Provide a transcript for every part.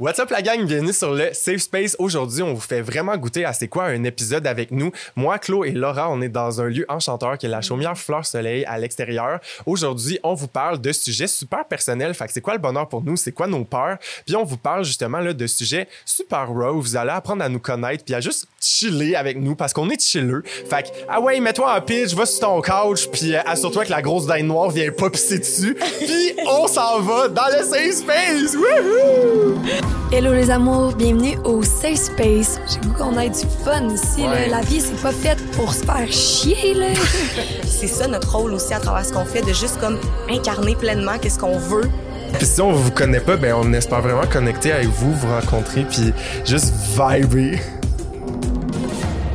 What's up la gang, bienvenue sur le Safe Space. Aujourd'hui, on vous fait vraiment goûter à c'est quoi un épisode avec nous. Moi, Claude et Laura, on est dans un lieu enchanteur qui est la chaumière Fleur Soleil à l'extérieur. Aujourd'hui, on vous parle de sujets super personnels. Fait que c'est quoi le bonheur pour nous, c'est quoi nos peurs? Puis on vous parle justement là, de sujets super raw. Vous allez apprendre à nous connaître puis à juste chiller avec nous parce qu'on est chilleux. Fait que, ah ouais, mets-toi en pitch, va sur ton couch puis euh, assure-toi que la grosse dinde noire vient pas pisser dessus. Puis on s'en va dans le Safe Space. Wouhou! Hello les amours, bienvenue au Safe Space. J'ai goût qu'on ait du fun ici. là. La vie, c'est pas faite pour se faire chier. Là. c'est ça notre rôle aussi à travers ce qu'on fait, de juste comme incarner pleinement qu'est-ce qu'on veut. Puis si on vous connaît pas, ben on espère vraiment connecter avec vous, vous rencontrer, puis juste vibrer.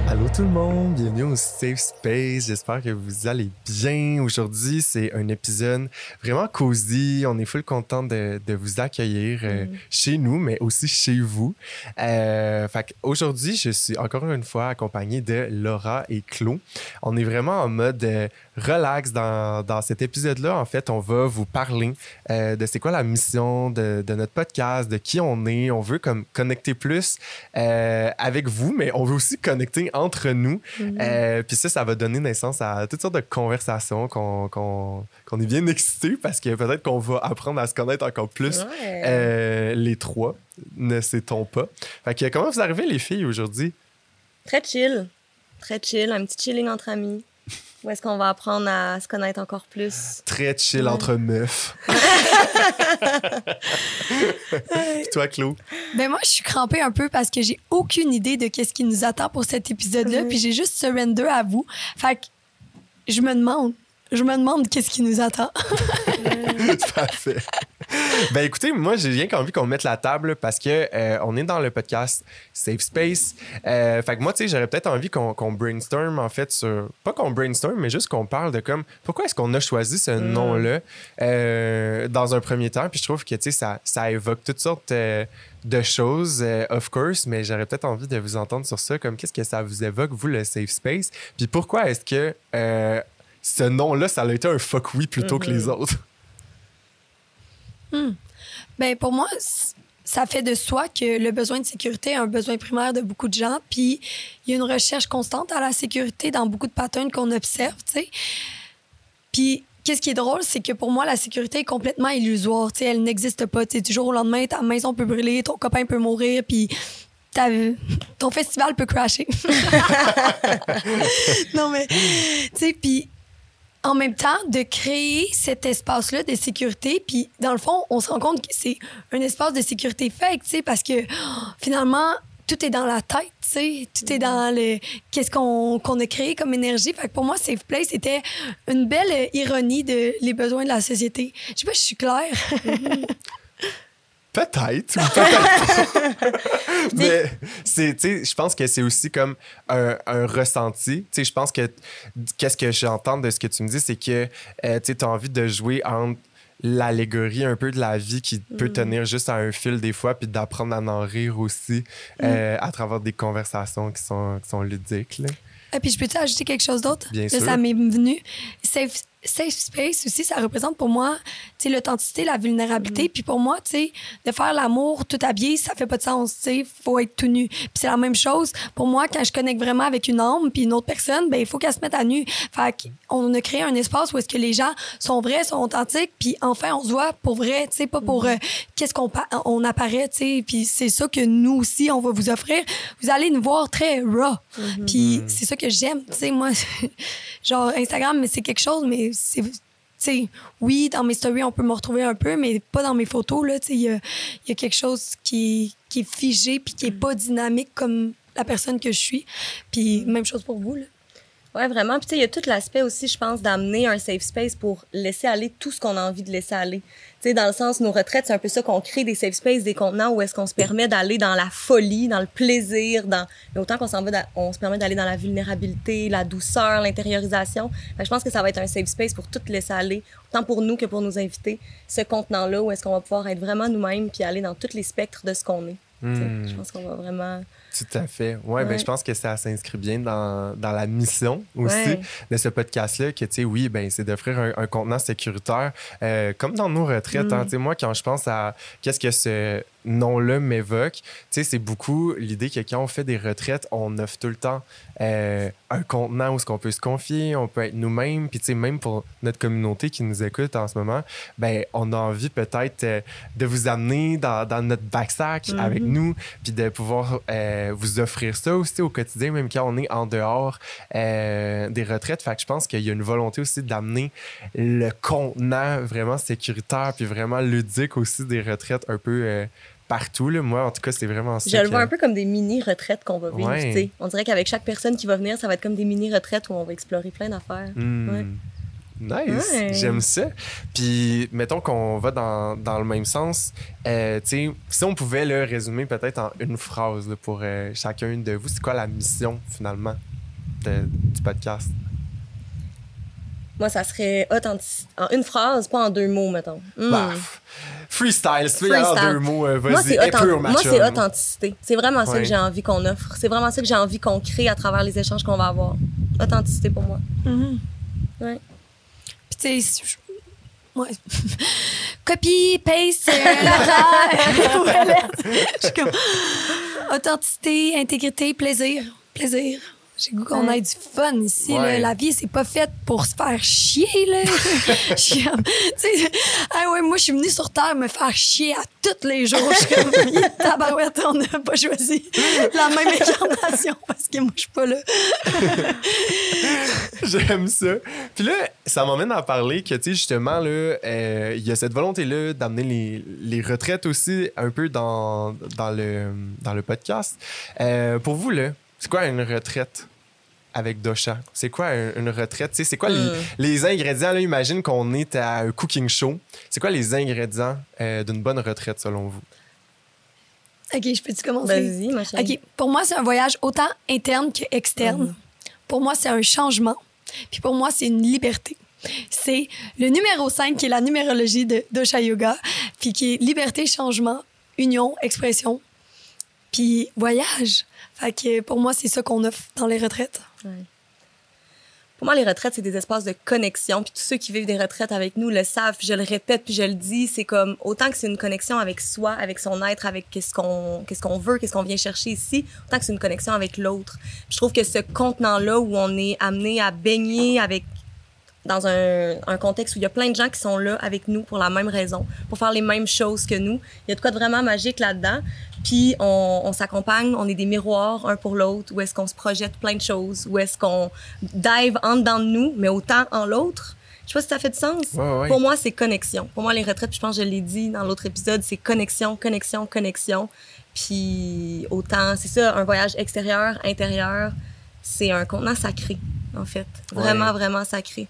Allô tout le monde, bienvenue au Safe Space. J'espère que vous allez bien. Aujourd'hui, c'est un épisode vraiment cosy. On est full content de, de vous accueillir euh, chez nous, mais aussi chez vous. Euh, fait aujourd'hui, je suis encore une fois accompagné de Laura et Claude. On est vraiment en mode euh, relax dans, dans cet épisode-là. En fait, on va vous parler euh, de c'est quoi la mission de, de notre podcast, de qui on est. On veut comme connecter plus euh, avec vous, mais on veut aussi connecter entre nous. Euh, Puis ça, ça va donner naissance à toutes sortes de conversations qu'on qu'on- qu'on est bien excités parce que peut-être qu'on va apprendre à se connaître encore plus Ouais. les trois, ne sait-on pas. Fait que comment vous arrivez les filles aujourd'hui? Très chill. Très chill, un petit chilling entre amis. Où est-ce qu'on va apprendre à se connaître encore plus? Très chill entre meufs. Puis toi, Claude? Ben moi, je suis crampée un peu parce que j'ai aucune idée de qu'est-ce qui nous attend pour cet épisode-là. Puis j'ai juste surrender à vous. Fait que je me demande, je me demande qu'est-ce qui nous attend. Parfait. Ben écoutez, moi j'ai rien qu'envie qu'on mette la table parce que euh, on est dans le podcast Safe Space. Euh, fait que moi, tu sais, j'aurais peut-être envie qu'on brainstorm en fait sur pas qu'on brainstorm, mais juste qu'on parle de comme pourquoi est-ce qu'on a choisi ce nom-là euh, dans un premier temps? Puis je trouve que tu sais ça, ça évoque toutes sortes de choses, euh, of course, mais j'aurais peut-être envie de vous entendre sur ça, comme qu'est-ce que ça vous évoque vous le Safe Space? Puis pourquoi est-ce que euh, ce nom-là, ça a été un fuck oui plutôt que les autres? Ben pour moi, ça fait de soi que le besoin de sécurité est un besoin primaire de beaucoup de gens. Puis il y a une recherche constante à la sécurité dans beaucoup de patterns qu'on observe. Puis qu'est-ce qui est drôle, c'est que pour moi, la sécurité est complètement illusoire. Elle n'existe pas. Tu au lendemain, ta maison peut brûler, ton copain peut mourir, puis ta- ton festival peut crasher. non, mais, tu sais, puis en même temps, de créer cet espace-là de sécurité. Puis, dans le fond, on se rend compte que c'est un espace de sécurité fake, tu sais, parce que oh, finalement, tout est dans la tête, tu sais. Tout est dans le. Qu'est-ce qu'on qu'on a créé comme énergie. Fait que pour moi, Safe Place, c'était une belle ironie de les besoins de la société. Je sais pas je suis claire. Ou peut-être pas. Mais c'est, je pense que c'est aussi comme un, un ressenti. Je pense que qu'est-ce que j'entends de ce que tu me dis, c'est que euh, tu as envie de jouer entre l'allégorie un peu de la vie qui peut tenir juste à un fil des fois, puis d'apprendre à en rire aussi euh, à travers des conversations qui sont, qui sont ludiques. Là. Et puis, je peux-tu ajouter quelque chose d'autre? Bien sûr. Ça m'est venu. Safe, space aussi, ça représente pour moi, tu sais, l'authenticité, la vulnérabilité. Puis pour moi, tu sais, de faire l'amour tout habillé, ça fait pas de sens, tu sais. Faut être tout nu. Puis c'est la même chose. Pour moi, quand je connecte vraiment avec une âme puis une autre personne, ben il faut qu'elle se mette à nu. Fait qu'on a créé un espace où est-ce que les gens sont vrais, sont authentiques, puis enfin, on se voit pour vrai, tu sais, pas pour euh, qu'est-ce qu'on on apparaît, tu sais. Puis c'est ça que nous aussi, on va vous offrir. Vous allez nous voir très raw. Puis c'est ça que j'aime, tu sais, moi, genre Instagram, mais c'est quelque chose, mais c'est... tu sais, oui, dans mes stories, on peut me retrouver un peu, mais pas dans mes photos. Il y a, y a quelque chose qui, est figé puis qui est pas dynamique comme la personne que je suis. Puis même chose pour vous. Là. Ouais, vraiment. Puis, tu sais, il y a tout l'aspect aussi, je pense, d'amener un safe space pour laisser aller tout ce qu'on a envie de laisser aller. Tu sais, dans le sens, nos retraites, c'est un peu ça qu'on crée des safe spaces, des contenants où est-ce qu'on se permet d'aller dans la folie, dans le plaisir, dans mais autant qu'on s'en va, on se permet d'aller dans la vulnérabilité, la douceur, l'intériorisation. Je pense que ça va être un safe space pour tout laisser aller, autant pour nous que pour nos invités. Ce contenant-là où est-ce qu'on va pouvoir être vraiment nous-mêmes puis aller dans tous les spectres de ce qu'on est. Je pense qu'on va vraiment tout à fait. Ouais, Ben, je pense que ça s'inscrit bien dans, dans, la mission aussi de ce podcast-là, que, tu sais, oui, ben, c'est d'offrir un, un, contenant sécuritaire, euh, comme dans nos retraites. Hein. Mm. Tu sais, moi, quand je pense à qu'est-ce que ce nom-là m'évoque, tu sais, c'est beaucoup l'idée que quand on fait des retraites, on offre tout le temps euh, un contenant où ce qu'on peut se confier, on peut être nous-mêmes, puis tu sais, même pour notre communauté qui nous écoute en ce moment, ben, on a envie peut-être euh, de vous amener dans, dans notre backsack avec mm-hmm. nous, puis de pouvoir euh, vous offrir ça aussi au quotidien, même quand on est en dehors des retraites. Fait que je pense qu'il y a une volonté aussi d'amener le contenant vraiment sécuritaire puis vraiment ludique aussi des retraites un peu partout. Là. Moi, en tout cas, c'est vraiment ça. Je le vois un peu comme des mini-retraites qu'on va vivre. On dirait qu'avec chaque personne qui va venir, ça va être comme des mini-retraites où on va explorer plein d'affaires. Hmm. Nice, j'aime ça. Puis, mettons qu'on va dans, dans, le même sens. Euh, si on pouvait le résumer peut-être en une phrase pour euh, chacun de vous, c'est quoi la mission finalement du podcast? Moi, ça serait authentique. En une phrase, pas en deux mots, mettons. Hmm. Bah, freestyle, si tu veux en deux mots, euh, vas-y, Moi, c'est authenticité. C'est vraiment ça que j'ai envie qu'on offre. C'est vraiment ça que j'ai envie qu'on crée à travers les échanges qu'on va avoir. Authenticité pour moi. Mm ouais. Puis, tu sais, ouais. Copie, paste, comme authenticité, intégrité, plaisir. Plaisir. J'ai goût qu'on ait du fun ici. La vie, c'est pas faite pour se faire chier. Là. ah ouais, moi, je suis venue sur Terre me faire chier à tous les jours. Je suis comme, tabarouette, on n'a pas choisi la même incarnation parce que moi, je suis pas là. J'aime ça. Puis là, ça m'emmène à parler que, tu sais, justement, là, euh, il y a cette volonté-là d'amener les, les, retraites aussi un peu dans, dans, le, dans le podcast. Euh, pour vous, là, c'est quoi une retraite avec Dosha? C'est quoi une retraite? C'est quoi hmm. les, ingrédients? Là, imagine qu'on est à un cooking show. C'est quoi les ingrédients euh, d'une bonne retraite selon vous? OK, je peux-tu commencer? Vas-y, ma OK, pour moi, c'est un voyage autant interne qu'externe. Hmm. Pour moi, c'est un changement. Puis pour moi, c'est une liberté. C'est le numéro 5 qui est la numérologie de Dosha Yoga, puis qui est liberté, changement, union, expression, puis voyage. Fait que pour moi, c'est ça qu'on offre dans les retraites. Pour moi, les retraites, c'est des espaces de connexion. Puis tous ceux qui vivent des retraites avec nous le savent. Puis je le répète, puis je le dis, c'est comme autant que c'est une connexion avec soi, avec son être, avec qu'est-ce qu'on qu'est-ce qu'on veut, qu'est-ce qu'on vient chercher ici, autant que c'est une connexion avec l'autre. Je trouve que ce contenant-là où on est amené à baigner avec dans un, un, contexte où il y a plein de gens qui sont là avec nous pour la même raison, pour faire les mêmes choses que nous. Il y a de quoi de vraiment magique là-dedans. Puis on, on s'accompagne, on est des miroirs un pour l'autre, où est-ce qu'on se projette plein de choses, où est-ce qu'on dive en dedans de nous, mais autant en l'autre. Je sais pas si ça fait du sens. Pour moi, c'est connexion. Pour moi, les retraites, je pense que je l'ai dit dans l'autre épisode, c'est connexion, connexion, connexion. Puis autant, c'est ça, un voyage extérieur, intérieur, c'est un contenant sacré, en fait. Vraiment, vraiment sacré.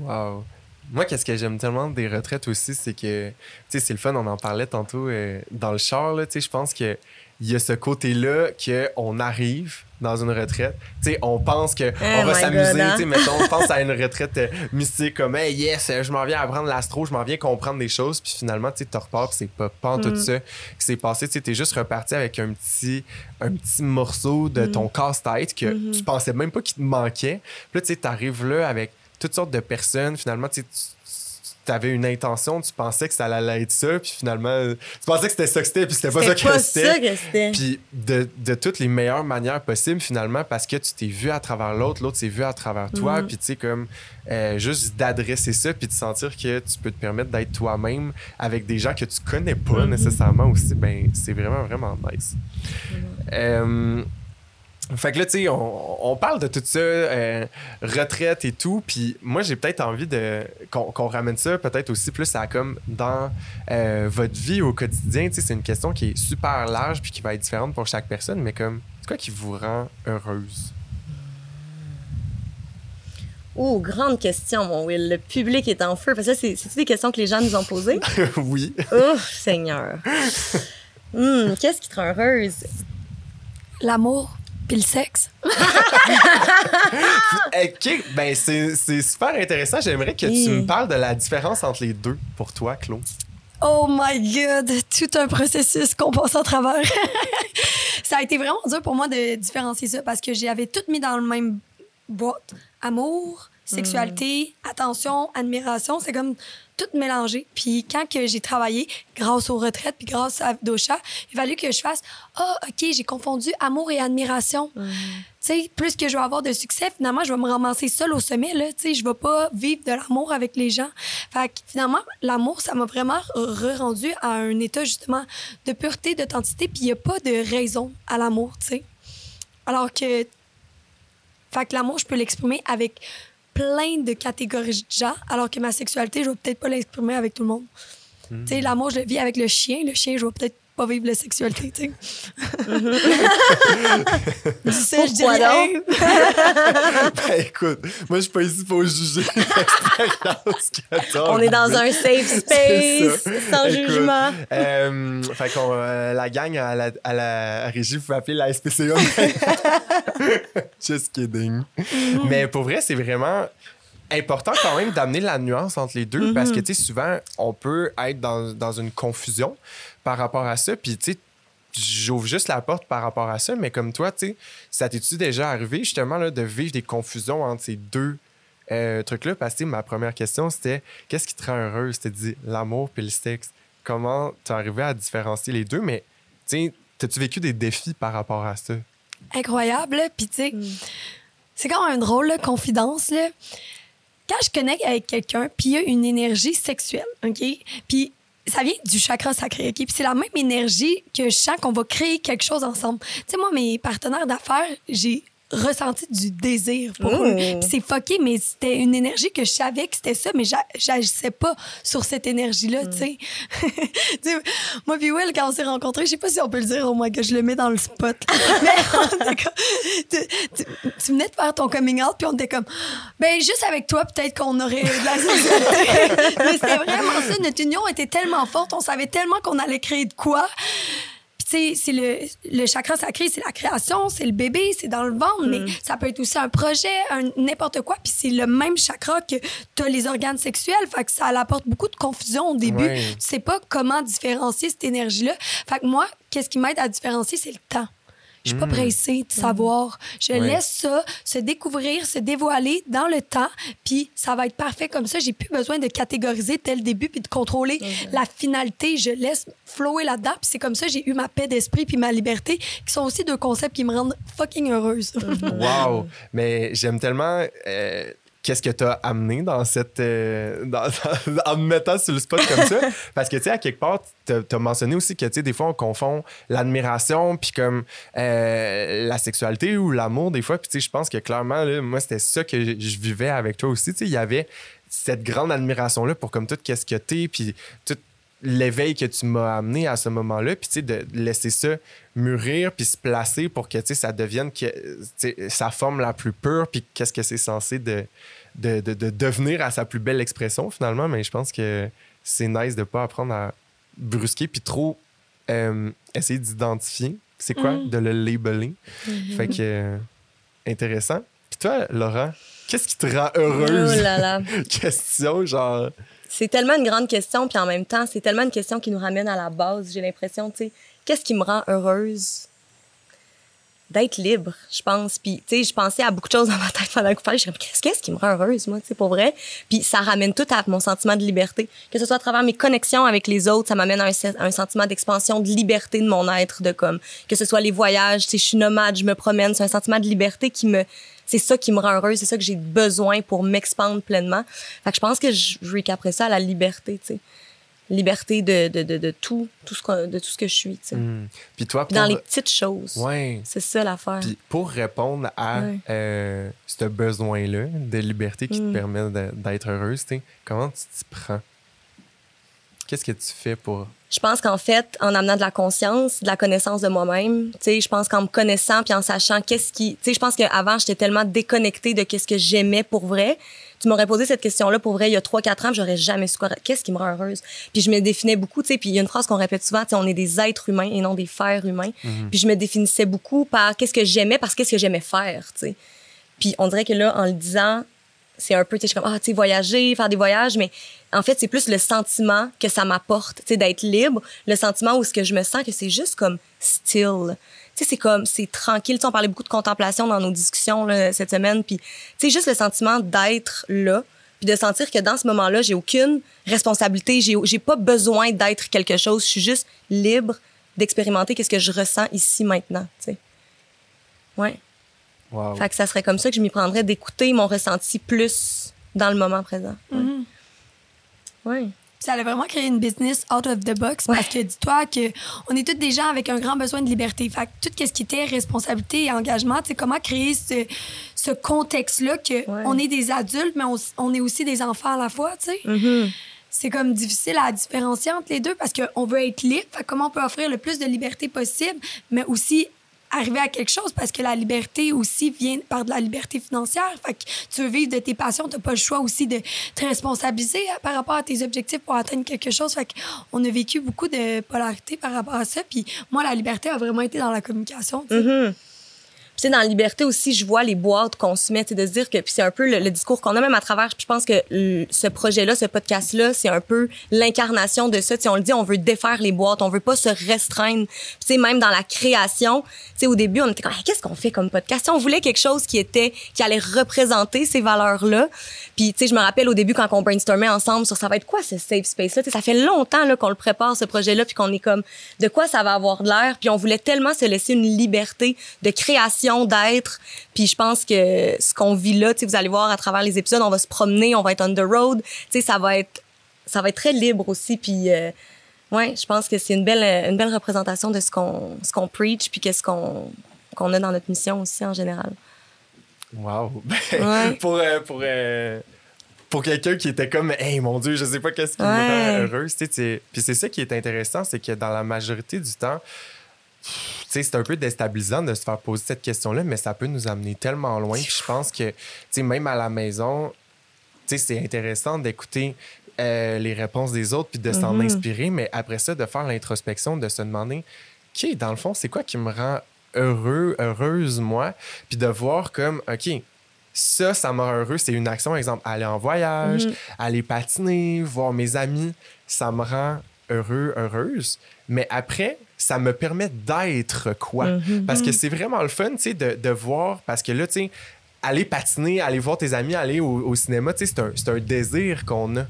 Wow. Moi, qu'est-ce que j'aime tellement des retraites aussi, c'est que, tu sais, c'est le fun, on en parlait tantôt euh, dans le char, tu sais, je pense que il y a ce côté-là qu'on arrive dans une retraite. Tu sais, on pense qu'on oh va s'amuser, hein? tu sais, mettons, on pense à une retraite euh, mystique comme, hey, yes, je m'en viens apprendre l'astro, je m'en viens comprendre des choses, puis finalement, tu sais, tu repars, c'est pas, pas tout mm. ça qui s'est passé. Tu sais, t'es juste reparti avec un petit, un petit morceau de ton mm. casse-tête que mm-hmm. tu pensais même pas qu'il te manquait. Puis là, tu sais, t'arrives là avec toutes sortes de personnes. Finalement, tu avais une intention, tu pensais que ça allait être ça, puis finalement, tu pensais que c'était ça que c'était, puis c'était pas ça que c'était. Puis de, de, toutes les meilleures manières possibles, finalement, parce que tu t'es vu à travers l'autre, l'autre s'est vu à travers toi, mm-hmm. puis tu sais, comme euh, juste d'adresser ça, puis de sentir que tu peux te permettre d'être toi-même avec des gens que tu connais pas mm-hmm. nécessairement aussi, ben c'est vraiment, vraiment nice. Euh, fait que là, tu sais, on, parle de tout ça, euh, retraite et tout, puis moi, j'ai peut-être envie de qu'on ramène ça peut-être aussi plus à comme dans euh, votre vie au quotidien. Tu sais, c'est une question qui est super large puis qui va être différente pour chaque personne, mais comme, c'est quoi qui vous rend heureuse? Oh, grande question, mon Will. Le public est en feu. Parce que c'est des questions que les gens nous ont posées? oui. Oh, Seigneur. Hmm, qu'est-ce qui te rend heureuse? L'amour puis le sexe. OK, ben c'est super intéressant. J'aimerais que tu me parles de la différence entre les deux pour toi, Claude. Oh my God, tout un processus qu'on passe à travers. ça a été vraiment dur pour moi de différencier ça parce que j'avais tout mis dans le même boîte. Amour, sexualité, attention, admiration, c'est comme tout mélangé. Puis quand que j'ai travaillé, grâce aux retraites, puis grâce à Docha, il a fallu que je fasse Ah, OK, j'ai confondu amour et admiration. Tu sais, plus que je vais avoir de succès, finalement, je vais me ramasser seule au sommet. Là, tu sais, je vais pas vivre de l'amour avec les gens. Fait que finalement, l'amour, ça m'a vraiment re-rendu à un état justement de pureté, d'authenticité, puis il n'y a pas de raison à l'amour, tu sais. Alors que, fait que l'amour, je peux l'exprimer avec plein de catégories de gens, alors que ma sexualité, je vais peut-être pas l'exprimer avec tout le monde. Tu sais, l'amour, je le vis avec le chien. Le chien, je vais peut-être pas vivre la sexualité, tu sais. Dis ça, je dis rien. ben, écoute, moi, je suis pas ici pour juger l'expérience que. On est dans un safe space, sans Écoute, jugement. euh, fait qu'on, euh, la gang à la, à la régie, vous pouvez appeler la SPCA. Just kidding. Mais pour vrai, c'est vraiment important quand même d'amener la nuance entre les deux parce que, tu sais, souvent, on peut être dans, dans une confusion par rapport à ça. Puis, tu sais, j'ouvre juste la porte par rapport à ça, mais comme toi, tu sais, ça t'es-tu déjà arrivé justement là, de vivre des confusions entre ces deux euh, trucs-là? Parce que tu sais, ma première question, c'était qu'est-ce qui te rend heureuse? C'était dit l'amour puis le sexe. Comment t'es arrivé à différencier les deux? Mais, tu sais, t'as-tu vécu des défis par rapport à ça? incroyable. Puis, tu sais, c'est quand même drôle, là, confidence. Là. Quand je connecte avec quelqu'un, puis il y a une énergie sexuelle, OK? Puis ça vient du chakra sacré, OK? Puis c'est la même énergie que je sens qu'on va créer quelque chose ensemble. Tu sais, moi, mes partenaires d'affaires, j'ai ressenti du désir pour eux. Mmh. Puis c'est fucké, mais c'était une énergie que je savais que c'était ça, mais j'a- j'agissais pas sur cette énergie-là, tu sais. Tu sais, moi puis Will, quand on s'est rencontrés, je sais pas si on peut le dire au moins que je le mets dans le spot. mais on comme- tu, tu- tu venais de faire ton coming out, puis on était comme, ben juste avec toi, peut-être qu'on aurait de la mais c'était vraiment ça, notre union était tellement forte, on savait tellement qu'on allait créer de quoi. Puis, tu sais, c'est le, le chakra sacré, c'est la création, c'est le bébé, c'est dans le ventre, mais ça peut être aussi un projet, un- n'importe quoi. Puis c'est le même chakra que tu as les organes sexuels. Fait que ça apporte beaucoup de confusion au début. Ouais. Tu sais pas comment différencier cette énergie-là. Fait que moi, qu'est-ce qui m'aide à différencier, c'est le temps. Je suis pas pressée de savoir. Je laisse ça se découvrir, se dévoiler dans le temps, puis ça va être parfait comme ça. J'ai plus besoin de catégoriser dès le début puis de contrôler la finalité. Je laisse flower là-dedans, puis c'est comme ça j'ai eu ma paix d'esprit puis ma liberté, qui sont aussi deux concepts qui me rendent fucking heureuse. Wow! Mais j'aime tellement. euh, Qu'est-ce que tu as amené dans cette. euh, dans- en me mettant sur le spot comme ça? Parce que, tu sais, à quelque part, tu as mentionné aussi que, tu sais, des fois, on confond l'admiration puis comme euh, la sexualité ou l'amour, des fois. Puis, tu sais, je pense que clairement, là, moi, c'était ça que je, vivais avec toi aussi. Tu sais, il y avait cette grande admiration-là pour comme tout qu'est-ce que t'es, puis tout l'éveil que tu m'as amené à ce moment-là, puis tu sais, de laisser ça mûrir, puis se placer pour que, tu sais, ça devienne que, sa forme la plus pure, puis qu'est-ce que c'est censé de, de, de- de devenir à sa plus belle expression, finalement. Mais je pense que c'est nice de pas apprendre à brusquer, puis trop euh, essayer d'identifier c'est quoi, Mm. de le labeler. Fait que, euh, intéressant. Puis toi, Laurent, qu'est-ce qui te rend heureuse? Oh là là. Question, genre... C'est tellement une grande question, puis en même temps, c'est tellement une question qui nous ramène à la base. J'ai l'impression, tu sais, qu'est-ce qui me rend heureuse? D'être libre, je pense. Puis, tu sais, je pensais à beaucoup de choses dans ma tête pendant que vous parliez. Je me qu'est-ce qu'est-ce qui me rend heureuse, moi, tu pour vrai? Puis, ça ramène tout à mon sentiment de liberté. Que ce soit à travers mes connexions avec les autres, ça m'amène à un, se- un sentiment d'expansion, de liberté de mon être, de comme, que ce soit les voyages, tu sais, je suis nomade, je me promène. C'est un sentiment de liberté qui me, c'est ça qui me rend heureuse, c'est ça que j'ai besoin pour m'expandre pleinement. Fait que je pense que je, recaperais ça la liberté, tu sais. Liberté de, de, de, de tout, tout ce que, de tout ce que je suis, hmm. Puis toi, dans les petites choses. Ouais. C'est ça l'affaire. Puis pour répondre à Ouais. euh, ce besoin-là de liberté qui te Mm. permet d'être heureuse, comment tu t'y prends? Qu'est-ce que tu fais pour... Je pense qu'en fait, en amenant de la conscience, de la connaissance de moi-même, tu sais, je pense qu'en me connaissant puis en sachant qu'est-ce qui, tu sais, je pense qu'avant j'étais tellement déconnectée de qu'est-ce que j'aimais pour vrai. Tu m'aurais posé cette question-là pour vrai il y a 3-4 ans, j'aurais jamais su quoi, qu'est-ce qui me rend heureuse? Puis je me définais beaucoup, tu sais, puis il y a une phrase qu'on répète souvent, tu sais, on est des êtres humains et non des fers humains. Puis je me définissais beaucoup par qu'est-ce que j'aimais parce qu'est-ce que j'aimais faire, tu sais. Puis on dirait que là, en le disant, c'est un peu, tu sais, comme, ah, tu sais, voyager, faire des voyages, mais en fait, c'est plus le sentiment que ça m'apporte, tu sais, d'être libre, le sentiment où ce que je me sens que c'est juste comme still. Sais, c'est comme, c'est tranquille. Tu on parlait beaucoup de contemplation dans nos discussions là, cette semaine, puis tu sais, juste le sentiment d'être là, puis de sentir que dans ce moment-là, j'ai aucune responsabilité, j'ai, j'ai pas besoin d'être quelque chose, je suis juste libre d'expérimenter qu'est-ce que je ressens ici maintenant, tu sais. Ouais. Wow. Fait que ça serait comme ça que je m'y prendrais d'écouter mon ressenti plus dans le moment présent. Ouais. Mhm. Ouais. Ça allait vraiment créer une business out of the box Ouais. parce que dis-toi que on est tous des gens avec un grand besoin de liberté. Fait que tout ce qui était responsabilité et engagement, c'est comment créer ce, ce contexte-là que Ouais. on est des adultes, mais on, on est aussi des enfants à la fois, tu sais. Mhm. C'est comme difficile à différencier entre les deux parce qu'on veut être libre. Fait que comment on peut offrir le plus de liberté possible, mais aussi arriver à quelque chose parce que la liberté aussi vient par de la liberté financière. Fait que tu veux vivre de tes passions, t'as pas le choix aussi de te responsabiliser hein, par rapport à tes objectifs pour atteindre quelque chose. Fait qu'on a vécu beaucoup de polarité par rapport à ça. Puis moi, la liberté a vraiment été dans la communication. sais. Sais, dans la liberté aussi, je vois les boîtes qu'on se met, de se dire que, puis c'est un peu le, discours qu'on a même à travers, puis je pense que ce projet-là, ce podcast-là, c'est un peu l'incarnation de ça. Tu on le dit, on veut défaire les boîtes, on veut pas se restreindre. Tu sais, même dans la création, tu sais, au début, on était comme, Hey, qu'est-ce qu'on fait comme podcast? Sais, on voulait quelque chose qui était, qui allait représenter ces valeurs-là. Puis, tu sais, je me rappelle au début quand on brainstormait ensemble sur ça va être quoi ce safe space-là? Ça fait longtemps là, qu'on le prépare, ce projet-là, puis qu'on est comme, de quoi ça va avoir de l'air? Puis on voulait tellement se laisser une liberté de création, d'être. Puis je pense que ce qu'on vit là, vous allez voir à travers les épisodes, on va se promener, on va être on the road. Ça va être, ça va être très libre aussi. Puis, euh, ouais, je pense que c'est une belle, une belle représentation de ce qu'on, ce qu'on preach, puis qu'est-ce qu'on, qu'on a dans notre mission aussi en général. Wow. Ouais. pour euh, pour, euh, pour quelqu'un qui était comme, hey mon Dieu, je sais pas qu'est-ce qui me Ouais. rend heureuse. tu sais, Puis c'est ça qui est intéressant, c'est que dans la majorité du temps, c'est un peu déstabilisant de se faire poser cette question-là, mais ça peut nous amener tellement loin. Puis je pense que, tu sais, même à la maison, tu sais, c'est intéressant d'écouter euh, les réponses des autres puis de s'en Mhm. inspirer, mais après ça, de faire l'introspection, de se demander, OK, dans le fond, c'est quoi qui me rend heureux, heureuse, moi, puis de voir comme, OK, ça, ça me rend heureux, c'est une action, exemple, aller en voyage, Mhm. aller patiner, voir mes amis, ça me rend heureux, heureuse. Mais après, ça me permet d'être quoi? Mhm. Parce que c'est vraiment le fun, tu sais, de, de voir, parce que là, tu sais, aller patiner, aller voir tes amis, aller au, au cinéma, tu sais, c'est un, un désir qu'on a.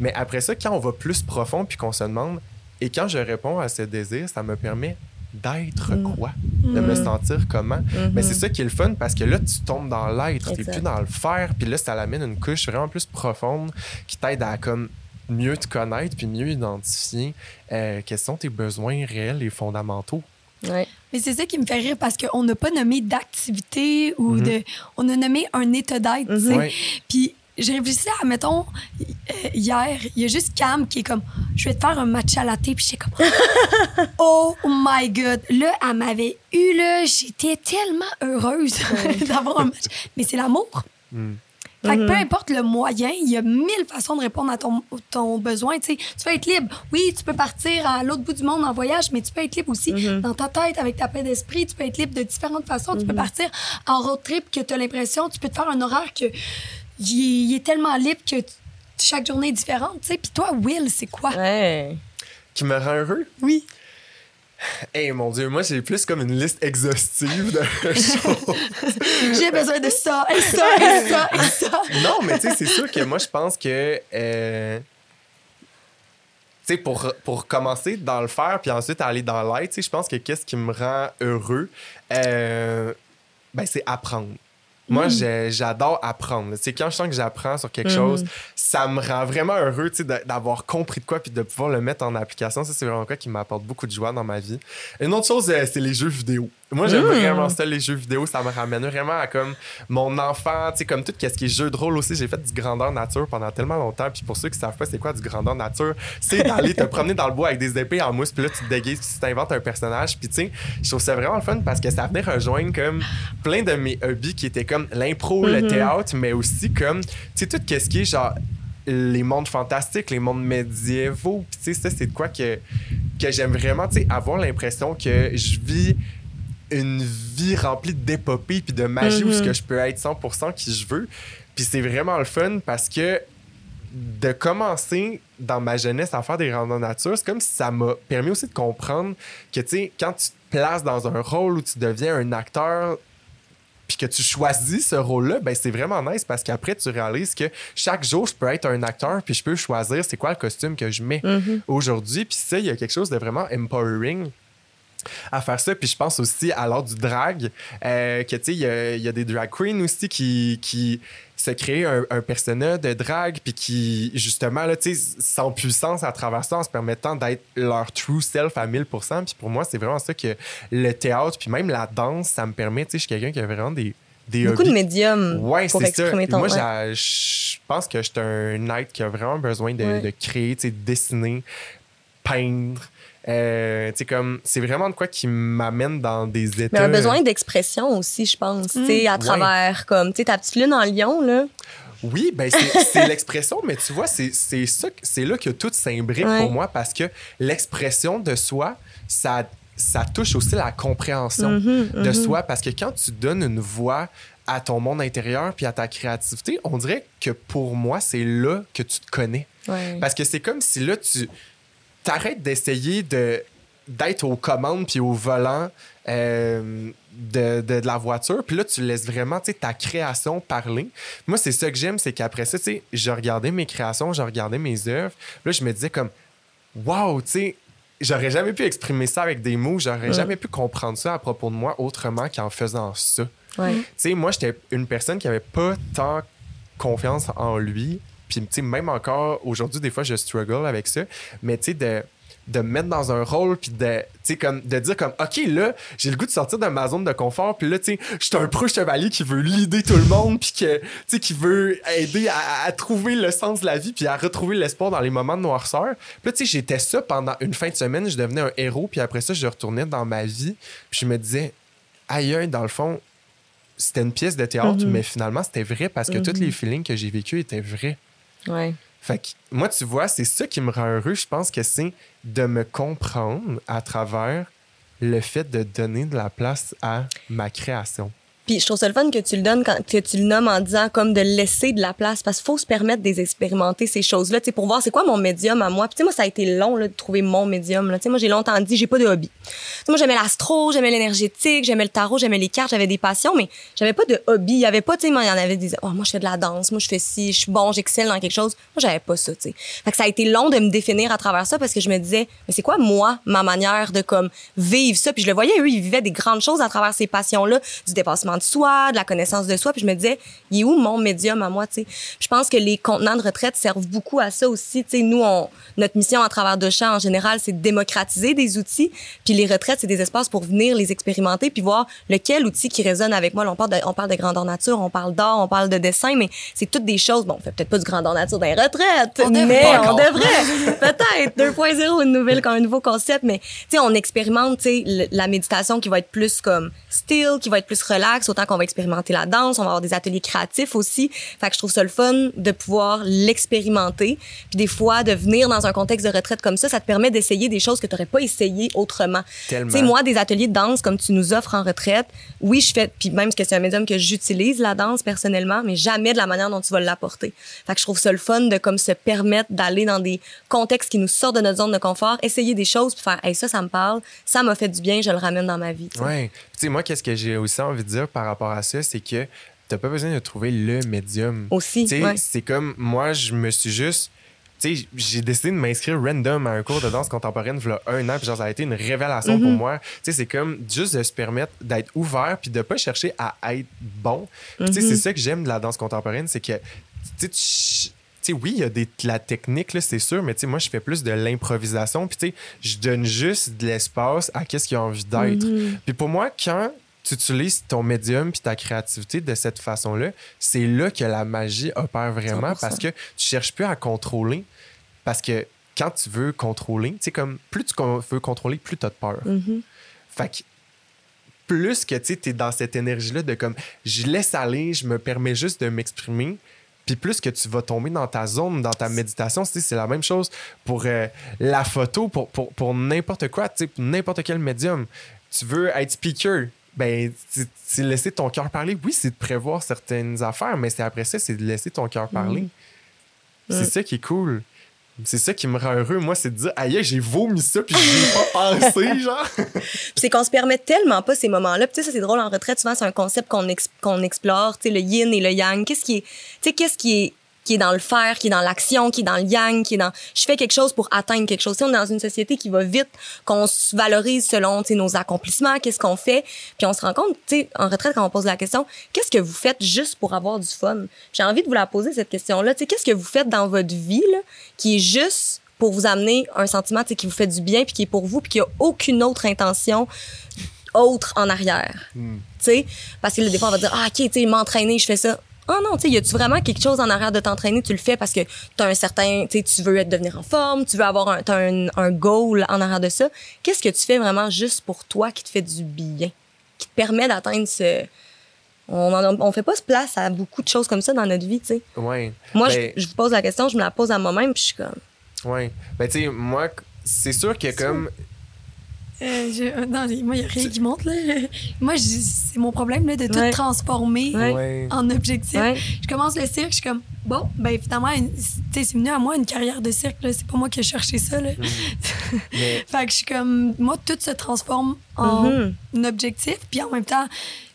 Mais après ça, quand on va plus profond puis qu'on se demande, et quand je réponds à ce désir, ça me permet d'être Mm. quoi? De me sentir comment? Mhm. Mais c'est ça qui est le fun parce que là, tu tombes dans l'être, t'es plus dans le faire, puis là, ça l'amène une couche vraiment plus profonde qui t'aide à comme mieux te connaître puis mieux identifier euh, quels sont tes besoins réels et fondamentaux. Ouais. Mais c'est ça qui me fait rire parce qu'on n'a pas nommé d'activité ou Mhm. de. On a nommé un état d'être, tu sais. Ouais. Puis j'ai réfléchi à, mettons, euh, hier, il y a juste Cam qui est comme, je vais te faire un matcha latte. Puis j'étais comme, oh my God. Là, elle m'avait eu, là, j'étais tellement heureuse d'avoir un matcha. Mais c'est l'amour. Mm. Fait que peu Mhm. importe le moyen, il y a mille façons de répondre à ton, ton besoin. Tu sais, tu peux être libre. Oui, tu peux partir à l'autre bout du monde en voyage, mais tu peux être libre aussi Mhm. dans ta tête, avec ta paix d'esprit. Tu peux être libre de différentes façons. Tu peux Mhm. partir en road trip que tu as l'impression, tu peux te faire un horaire que il est, tellement libre que chaque journée est différente. tu sais. Puis toi, Will, c'est quoi? Ouais. Qui me rend heureux? Oui. Hey mon Dieu, moi j'ai plus comme une liste exhaustive de choses. J'ai besoin de ça, et ça, et ça, et ça. non, mais tu sais, c'est sûr que moi je pense que. euh, tu sais, pour, pour commencer dans le faire puis ensuite aller dans l'être, tu sais, je pense que qu'est-ce qui me rend heureux, euh, ben, c'est apprendre. Moi, Mm. j'adore apprendre. Sais, quand je sens que j'apprends sur quelque Mhm. chose, ça me rend vraiment heureux d'avoir compris de quoi puis de pouvoir le mettre en application. Ça, c'est vraiment quoi qui m'apporte beaucoup de joie dans ma vie. Une autre chose, euh, c'est les jeux vidéo. Moi, j'aime Mm. vraiment ça, les jeux vidéo. Ça me ramène vraiment à comme mon enfant, tu sais, comme tout ce qui est jeu de rôle aussi. J'ai fait du grandeur nature pendant tellement longtemps. Puis pour ceux qui savent pas c'est quoi du grandeur nature, c'est d'aller te promener dans le bois avec des épées en mousse. Puis là, tu te déguises, puis tu t'inventes un personnage. Puis tu sais, je trouve ça vraiment le fun parce que ça venait rejoindre comme plein de mes hobbies qui étaient comme l'impro, le Mhm. théâtre, mais aussi comme, tu sais, tout ce qui est genre les mondes fantastiques, les mondes médiévaux. Puis tu sais, ça, c'est de quoi que, que j'aime vraiment, tu sais, avoir l'impression que je vis une vie remplie d'épopées puis de magie où ce que je peux être 100% qui je veux. Puis c'est vraiment le fun parce que de commencer dans ma jeunesse à faire des randonnées nature, c'est comme si ça m'a permis aussi de comprendre que, tu sais, quand tu te places dans un rôle où tu deviens un acteur puis que tu choisis ce rôle-là, ben c'est vraiment nice parce qu'après, tu réalises que chaque jour, je peux être un acteur puis je peux choisir c'est quoi le costume que je mets aujourd'hui. Puis ça, il y a quelque chose de vraiment empowering à faire ça. Puis je pense aussi à l'art du drag, euh, que tu sais, il y a, y a, des drag queens aussi qui, qui se créent un, un personnage de drag, puis qui, justement, là, tu sais, sans puissance à travers ça, en se permettant d'être leur true self à 1000%. Puis pour moi, c'est vraiment ça que le théâtre, puis même la danse, ça me permet, tu sais, je suis quelqu'un qui a vraiment des. Des Beaucoup hobbies. de médiums Ouais, pour c'est exprimer ça. ton Moi, ouais. je pense que je suis un knight qui a vraiment besoin de, Ouais. de créer, tu sais, dessiner, peindre. Euh, tu comme, c'est vraiment de quoi qui m'amène dans des états. Mais un besoin d'expression aussi, je pense, tu sais, à travers, comme, tu ta petite lune en lion, là. Oui, ben c'est l'expression, mais tu vois, c'est c'est ça, que- c'est là que tout s'imbrique Ouais. pour moi parce que l'expression de soi, ça, ça touche aussi la compréhension Mhm, de mhm. soi parce que quand tu donnes une voix à ton monde intérieur puis à ta créativité, on dirait que pour moi, c'est là que tu te connais. Ouais. Parce que c'est comme si là, tu t'arrêtes d'essayer de d'être aux commandes puis au volant euh, de, de- de la voiture. Puis là, tu laisses vraiment ta création parler. Moi, c'est ça que j'aime, c'est qu'après ça, je regardais mes créations, je regardais mes œuvres. Là, je me disais comme, wow, tu sais, j'aurais jamais pu exprimer ça avec des mots, j'aurais jamais pu comprendre ça à propos de moi autrement qu'en faisant ça. Ouais. Tu sais, moi, j'étais une personne qui avait pas tant confiance en lui. Puis, tu sais, même encore aujourd'hui, des fois, je struggle avec ça. Mais, tu sais, de, de me mettre dans un rôle, puis de, comme, de dire comme, OK, là, j'ai le goût de sortir de ma zone de confort. Puis là, tu sais, je suis un pro chevalier qui veut leader tout le monde, puis que, tu sais, qui veut aider à, à trouver le sens de la vie, puis à retrouver l'espoir dans les moments de noirceur. Puis là, tu sais, j'étais ça pendant une fin de semaine. Je devenais un héros, puis après ça, je retournais dans ma vie. Puis je me disais, aïe, dans le fond, c'était une pièce de théâtre, Mhm. mais finalement, c'était vrai parce que tous Mhm. les feelings que j'ai vécus étaient vrais. Ouais. Fait que moi, tu vois, c'est ça qui me rend heureux. Je pense que c'est de me comprendre à travers le fait de donner de la place à ma création. Puis je trouve ça le fun que tu le donnes, quand, que tu le nommes en disant comme de laisser de la place, parce qu'il faut se permettre d'expérimenter ces choses-là, pour voir c'est quoi mon médium à moi. Puis moi, ça a été long là, de trouver mon médium. Là. Tu sais, moi, j'ai longtemps dit, j'ai pas de hobby. Moi, j'aimais l'astro, j'aimais l'énergétique, j'aimais le tarot, j'aimais les cartes, j'avais des passions, mais j'avais pas de hobby. Il y avait pas, tu sais, il y en avait des, oh, moi, je fais de la danse, moi, je fais ci, je suis bon, j'excelle dans quelque chose. Moi, j'avais pas ça, tu sais. Fait que ça a été long de me définir à travers ça parce que je me disais, mais c'est quoi, moi, ma manière de comme vivre ça? Puis je le voyais, eux, ils vivaient des grandes choses à travers ces passions-là, du dépassement de soi, de la connaissance de soi. Puis je me disais, il est où mon médium à moi, tu sais? Je pense que les contenants de retraite servent beaucoup à ça aussi. Tu sais, nous, on, notre mission à travers Dochat, en général, c'est de démocratiser des outils. Puis les retraites, c'est des espaces pour venir les expérimenter puis voir lequel outil qui résonne avec moi. Là, on parle de, on parle de grandeur nature, on parle d'art, on parle de dessin, mais c'est toutes des choses. Bon, on fait peut-être pas du grandeur nature dans les retraites, On mais on devrait. peut-être 2.0, une nouvelle, un nouveau concept. Mais, tu sais, on expérimente, tu sais, la méditation qui va être plus comme still, qui va être plus relax, autant qu'on va expérimenter la danse, on va avoir des ateliers créatifs aussi. Fait que je trouve ça le fun de pouvoir l'expérimenter. Puis des fois, de venir dans un contexte de retraite comme ça, ça te permet d'essayer des choses que tu n'aurais pas essayé autrement. Tu sais, moi, des ateliers de danse comme tu nous offres en retraite, oui, je fais, puis même parce que c'est un médium que j'utilise, la danse, personnellement, mais jamais de la manière dont tu vas l'apporter. Fait que je trouve ça le fun de comme se permettre d'aller dans des contextes qui nous sortent de notre zone de confort, essayer des choses, puis faire, hey, ça, ça me parle, ça m'a fait du bien, je le ramène dans ma vie. tu sais. Ouais. Tu sais, moi, qu'est-ce que j'ai aussi envie de dire par rapport à ça, c'est que t'as pas besoin de trouver le médium. Aussi, ouais. c'est comme moi, je me suis juste. Tu sais, j'ai décidé de m'inscrire random à un cours de danse contemporaine il y a un an, puis genre, ça a été une révélation pour moi. Tu sais, c'est comme juste de se permettre d'être ouvert, puis de pas chercher à être bon. Tu sais, c'est ça que j'aime de la danse contemporaine, c'est que, tu sais, sais, oui, il y a des, de la technique, là, c'est sûr, mais tu sais, moi, je fais plus de l'improvisation. Puis, tu sais, je donne juste de l'espace à qu'est-ce qu'il a envie d'être. Mm-hmm. Puis, pour moi, quand tu utilises ton médium puis ta créativité de cette façon-là, c'est là que la magie opère vraiment 100%. parce que tu cherches plus à contrôler. Parce que quand tu veux contrôler, tu sais, comme plus tu veux contrôler, plus tu as peur. Mhm. Fait que plus que tu es dans cette énergie-là de comme je laisse aller, je me permets juste de m'exprimer, puis plus que tu vas tomber dans ta zone, dans ta méditation, c'est la même chose pour euh, la photo, pour, pour, pour n'importe quoi, pour n'importe quel médium. Tu veux être speaker, ben, c'est laisser ton cœur parler. Oui, c'est de prévoir certaines affaires, mais c'est après ça, c'est de laisser ton cœur parler. Mm. C'est ça qui est cool. C'est ça qui me rend heureux, moi, c'est de dire, aïe, j'ai vomi ça, puis j'y ai pas pensé, genre. C'est qu'on se permet tellement pas ces moments-là. Puis tu sais, ça, c'est drôle, en retraite, souvent, c'est un concept qu'on ex- qu'on explore, tu sais, le yin et le yang. Qu'est-ce qui est, tu sais, qu'est-ce qui est, qui est dans le faire, qui est dans l'action, qui est dans le yang, qui est dans, je fais quelque chose pour atteindre quelque chose. On est dans une société qui va vite, qu'on se valorise selon, nos accomplissements, qu'est-ce qu'on fait. Puis on se rend compte, tu sais, en retraite, quand on pose la question, qu'est-ce que vous faites juste pour avoir du fun? J'ai envie de vous la poser, cette question-là. Tu sais, qu'est-ce que vous faites dans votre vie, là, qui est juste pour vous amener un sentiment, qui vous fait du bien, puis qui est pour vous, puis qui a aucune autre intention autre en arrière? Hmm. Tu sais, parce que là, des fois, on va dire, ah, OK, tu sais, m'entraîner, je fais ça. Oh non, tu sais, y a-tu vraiment quelque chose en arrière de t'entraîner? Tu le fais parce que t'as un certain, tu sais, tu veux être, devenir en forme, tu veux avoir un, un, un goal en arrière de ça. Qu'est-ce que tu fais vraiment juste pour toi qui te fait du bien? Qui te permet d'atteindre ce. On, en a- on fait pas ce place à beaucoup de choses comme ça dans notre vie, tu sais. Ouais. Moi, Ben, je, je vous pose la question, je me la pose à moi-même, puis je suis comme. Ouais. Ben, tu sais, moi, c'est sûr que comme. Euh, je- euh, non, moi, il n'y a rien qui monte. Là. Moi, c'est mon problème là, de tout Ouais. transformer Ouais. En objectif. Ouais. Je commence le cirque, je suis comme, bon, ben finalement, une- tu sais, c'est venu à moi une carrière de cirque. là. C'est pas moi qui ai cherché ça. Là. Mais, Fait que je suis comme, moi, tout se transforme en Mhm. un objectif. Puis en même temps,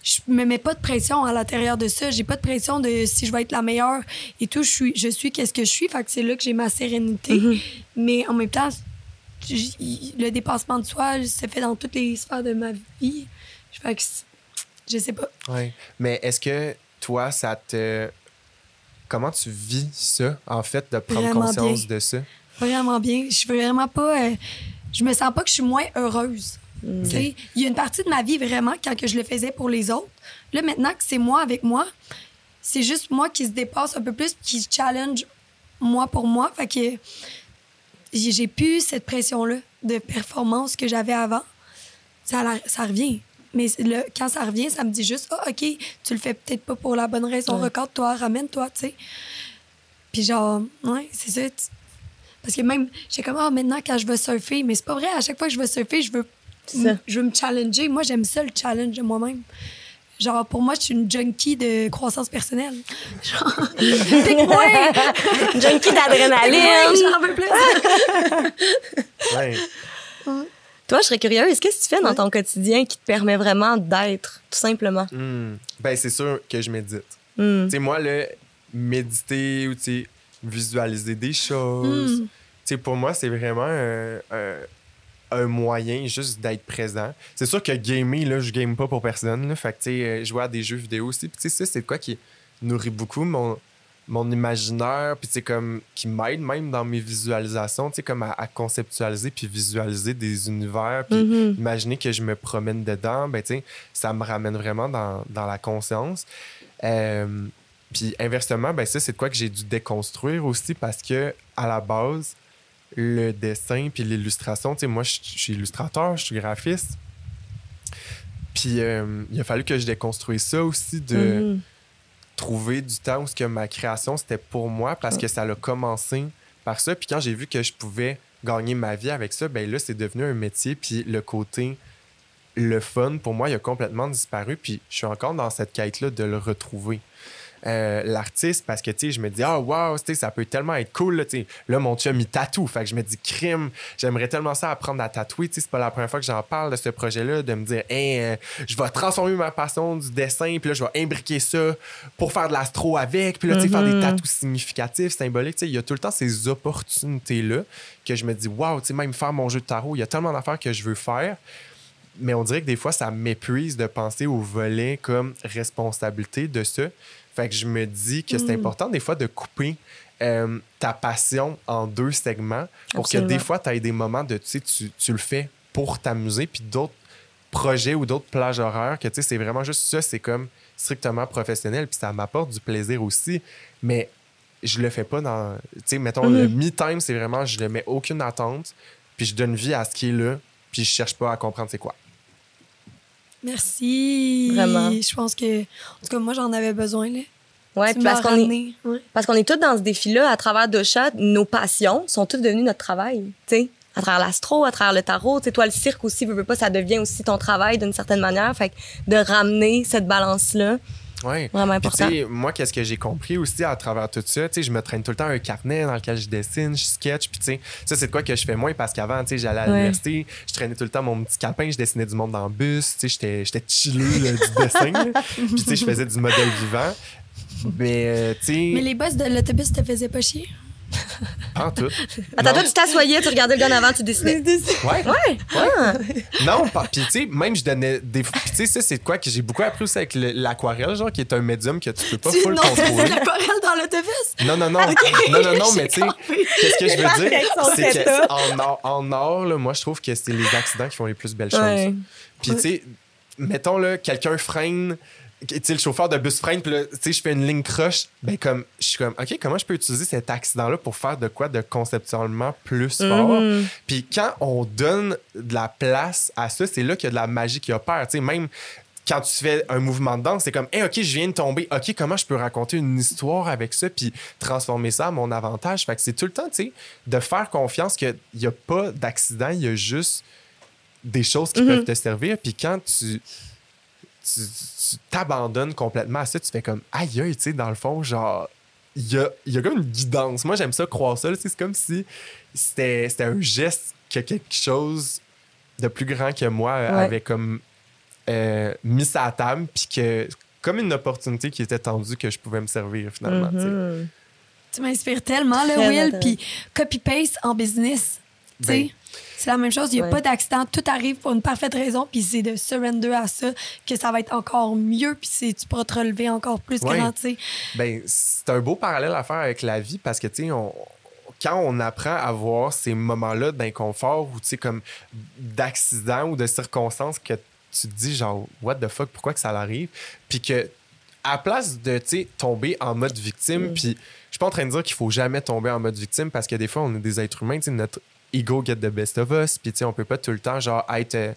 je me mets pas de pression à l'intérieur de ça. J'ai pas de pression de si je vais être la meilleure et tout. Je suis, je suis qu'est-ce que je suis. Fait que c'est là que j'ai ma sérénité. Mhm. Mais en même temps, le dépassement de soi se fait dans toutes les sphères de ma vie. Fait que c'est- je sais pas. Mais est-ce que toi, ça te. Comment tu vis ça, en fait, de prendre Vraiment conscience bien. de ça? Vraiment bien. Je suis vraiment pas. euh, je me sens pas que je suis moins heureuse. Tu sais, Il y a une partie de ma vie vraiment quand que je le faisais pour les autres. Là, maintenant que c'est moi avec moi, c'est juste moi qui se dépasse un peu plus qui se challenge moi pour moi. Fait que j'ai j'ai plus cette pression-là de performance que j'avais avant. Ça, ça revient. Mais le- quand ça revient, ça me dit juste, ah, OK, tu le fais peut-être pas pour la bonne raison. Ouais. Recorde-toi, ramène-toi, tu sais. Puis genre, ouais, c'est ça. Parce que même, j'ai comme, ah, maintenant, quand je veux surfer, mais c'est pas vrai, à chaque fois que je veux surfer, je veux, je veux me challenger. Moi, j'aime ça, le challenge de moi-même. Genre, pour moi, je suis une junkie de croissance personnelle. Genre, pique-moi! Junkie d'adrénaline! J'en veux plus! Ouais. Toi, je serais curieuse. Qu'est-ce que tu fais dans ton quotidien qui te permet vraiment d'être, tout simplement? Hmm. Ben, c'est sûr que je médite. Tu sais, moi, le méditer ou, tu sais, visualiser des choses, Hmm. tu sais, pour moi, c'est vraiment un, un- un moyen juste d'être présent. C'est sûr que gamer, là, je game pas pour personne, là. Fait que, tu sais, jouer à des jeux vidéo aussi. Puis, tu sais, ça, c'est quoi qui nourrit beaucoup mon, mon imaginaire, puis, tu sais, comme, qui m'aide même dans mes visualisations, tu sais, comme à, à conceptualiser puis visualiser des univers, puis Mhm. imaginer que je me promène dedans, ben, tu sais, ça me ramène vraiment dans, dans la conscience. Euh, puis inversement, ben ça, c'est quoi que j'ai dû déconstruire aussi parce que à la base, le dessin puis l'illustration, tu sais, moi, je suis illustrateur, je suis graphiste. Puis euh, il a fallu que je déconstruise ça aussi, de Mhm. trouver du temps où ce que ma création, c'était pour moi parce que ça a commencé par ça. Puis quand j'ai vu que je pouvais gagner ma vie avec ça, ben là, c'est devenu un métier. Puis le côté, le fun, pour moi, il a complètement disparu. Puis je suis encore dans cette quête-là de le retrouver. Euh, l'artiste parce que je me dis ah wow ça peut tellement être cool là, là mon chum il tatoue. Fait que je me dis crime j'aimerais tellement ça apprendre à tatouer c'est pas la première fois que j'en parle de ce projet là de me dire hey, euh, je vais transformer ma passion du dessin puis là je vais imbriquer ça pour faire de l'astro avec puis là tu sais faire des Mhm. tatous significatifs symboliques il y a tout le temps ces opportunités là que je me dis wow tu sais même faire mon jeu de tarot il y a tellement d'affaires que je veux faire. Mais on dirait que des fois, ça m'épuise de penser au volet comme responsabilité de ça. Fait que je me dis que c'est Mm. important des fois de couper euh, ta passion en deux segments pour Absolument. que des fois, tu aies des moments de, tu sais, tu, tu le fais pour t'amuser, puis d'autres projets ou d'autres plages horaires que, tu sais, c'est vraiment juste ça, c'est comme strictement professionnel, puis ça m'apporte du plaisir aussi, mais je le fais pas dans, tu sais, mettons, le Mhm. me-time, c'est vraiment, je ne mets aucune attente, puis je donne vie à ce qui est là, puis je cherche pas à comprendre c'est quoi. Merci. Vraiment. Je pense que, en tout cas, moi, j'en avais besoin. Là. Ouais, parce qu'on est. Ouais. parce qu'on est tous dans ce défi-là à travers Docha, nos passions sont toutes devenues notre travail, tu sais. à travers l'astro, à travers le tarot. Tu sais, toi, le cirque aussi, veux, veux pas, ça devient aussi ton travail d'une certaine manière. Fait que de ramener cette balance-là, Oui. vraiment Puis, important. tu sais, moi, qu'est-ce que j'ai compris aussi à travers tout ça, tu sais, je me traîne tout le temps un carnet dans lequel je dessine, je sketch, puis tu sais, ça, c'est de quoi que je fais moins parce qu'avant, tu sais, j'allais à Ouais. l'université, je traînais tout le temps mon petit calepin, je dessinais du monde dans le bus, tu sais, j'étais- là, du dessin, puis tu sais, je faisais du modèle vivant. Mais, euh, Mais les boss de l'autobus te faisaient pas chier? en tout. Attends, Non. toi, tu t'assoyais, tu regardais le gars en avant, tu dessinais. Ouais. Ouais. Ah. Non, pas- puis tu sais, même je donnais des. Puis tu sais, ça, c'est de quoi que j'ai beaucoup appris aussi avec le- l'aquarelle, genre, qui est un médium que tu peux pas Tu full non, contrôler. l'aquarelle dans l'autobus. Non, non, non. Non, non, non, mais tu sais, qu'est-ce que je veux dire? C'est qu'en or, en or, là, moi, je trouve que c'est les accidents qui font les plus belles choses. Ouais. Puis, tu sais, mettons, là, quelqu'un freine, tu sais, le chauffeur de bus freine, puis là, tu sais, je fais une ligne croche, ben, comme, je suis comme, OK, comment je peux utiliser cet accident-là pour faire de quoi de conceptuellement plus fort? Mhm. Puis, quand on donne de la place à ça, c'est là qu'il y a de la magie qui opère. Tu sais, même quand tu fais un mouvement de danse, c'est comme, hey, OK, je viens de tomber. OK, comment je peux raconter une histoire avec ça puis transformer ça à mon avantage? Fait que c'est tout le temps, tu sais, de faire confiance qu'il n'y a pas d'accident, il y a juste des choses qui Mhm. peuvent te servir. Puis quand tu tu tu t'abandonnes complètement à ça, tu fais comme, aïe, aïe, tu sais, dans le fond, genre, il y a, il y a comme une guidance. Moi, j'aime ça croire ça. là, tu sais, C'est comme si c'était c'était un geste que quelque chose de plus grand que moi euh, Ouais. avait comme euh, mis ça à table, puis que comme une opportunité qui était tendue que je pouvais me servir finalement. tu sais. Mhm. Tu m'inspires tellement, là, Très Will. Puis copy-paste en business. Tu sais, Ben. C'est la même chose. Il n'y a Ouais. pas d'accident. Tout arrive pour une parfaite raison. Puis c'est de surrender à ça que ça va être encore mieux. Puis c'est- tu pourras te relever encore plus Ouais. grand, tu sais. Ben, c'est un beau parallèle à faire avec la vie parce que, tu sais, on- quand on apprend à voir ces moments-là d'inconfort ou, tu sais, comme d'accidents ou de circonstances que tu te dis, genre, what the fuck, pourquoi que ça arrive? Puis que, à place de, tu sais, tomber en mode victime, puis je suis pas en train de dire qu'il faut jamais tomber en mode victime parce que des fois, on est des êtres humains, tu sais, notre ego get the best of us, puis, tu sais, on peut pas tout le temps, genre, être, euh,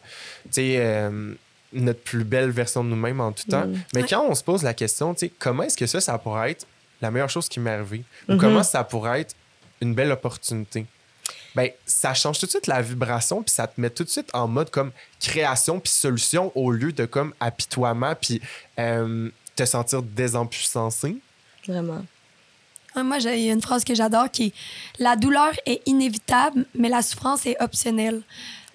tu sais, euh, notre plus belle version de nous-mêmes en tout temps. Mm. Mais Ouais. quand on se pose la question, tu sais, comment est-ce que ça, ça pourrait être la meilleure chose qui m'est arrivée? Ou Mhm. comment ça pourrait être une belle opportunité? Ben, ça change tout de suite la vibration, puis ça te met tout de suite en mode comme création puis solution au lieu de comme apitoiement puis euh, te sentir désempuissancé. Vraiment. Ouais, Moi, j'ai il y a une phrase que j'adore qui est La douleur est inévitable, mais la souffrance est optionnelle.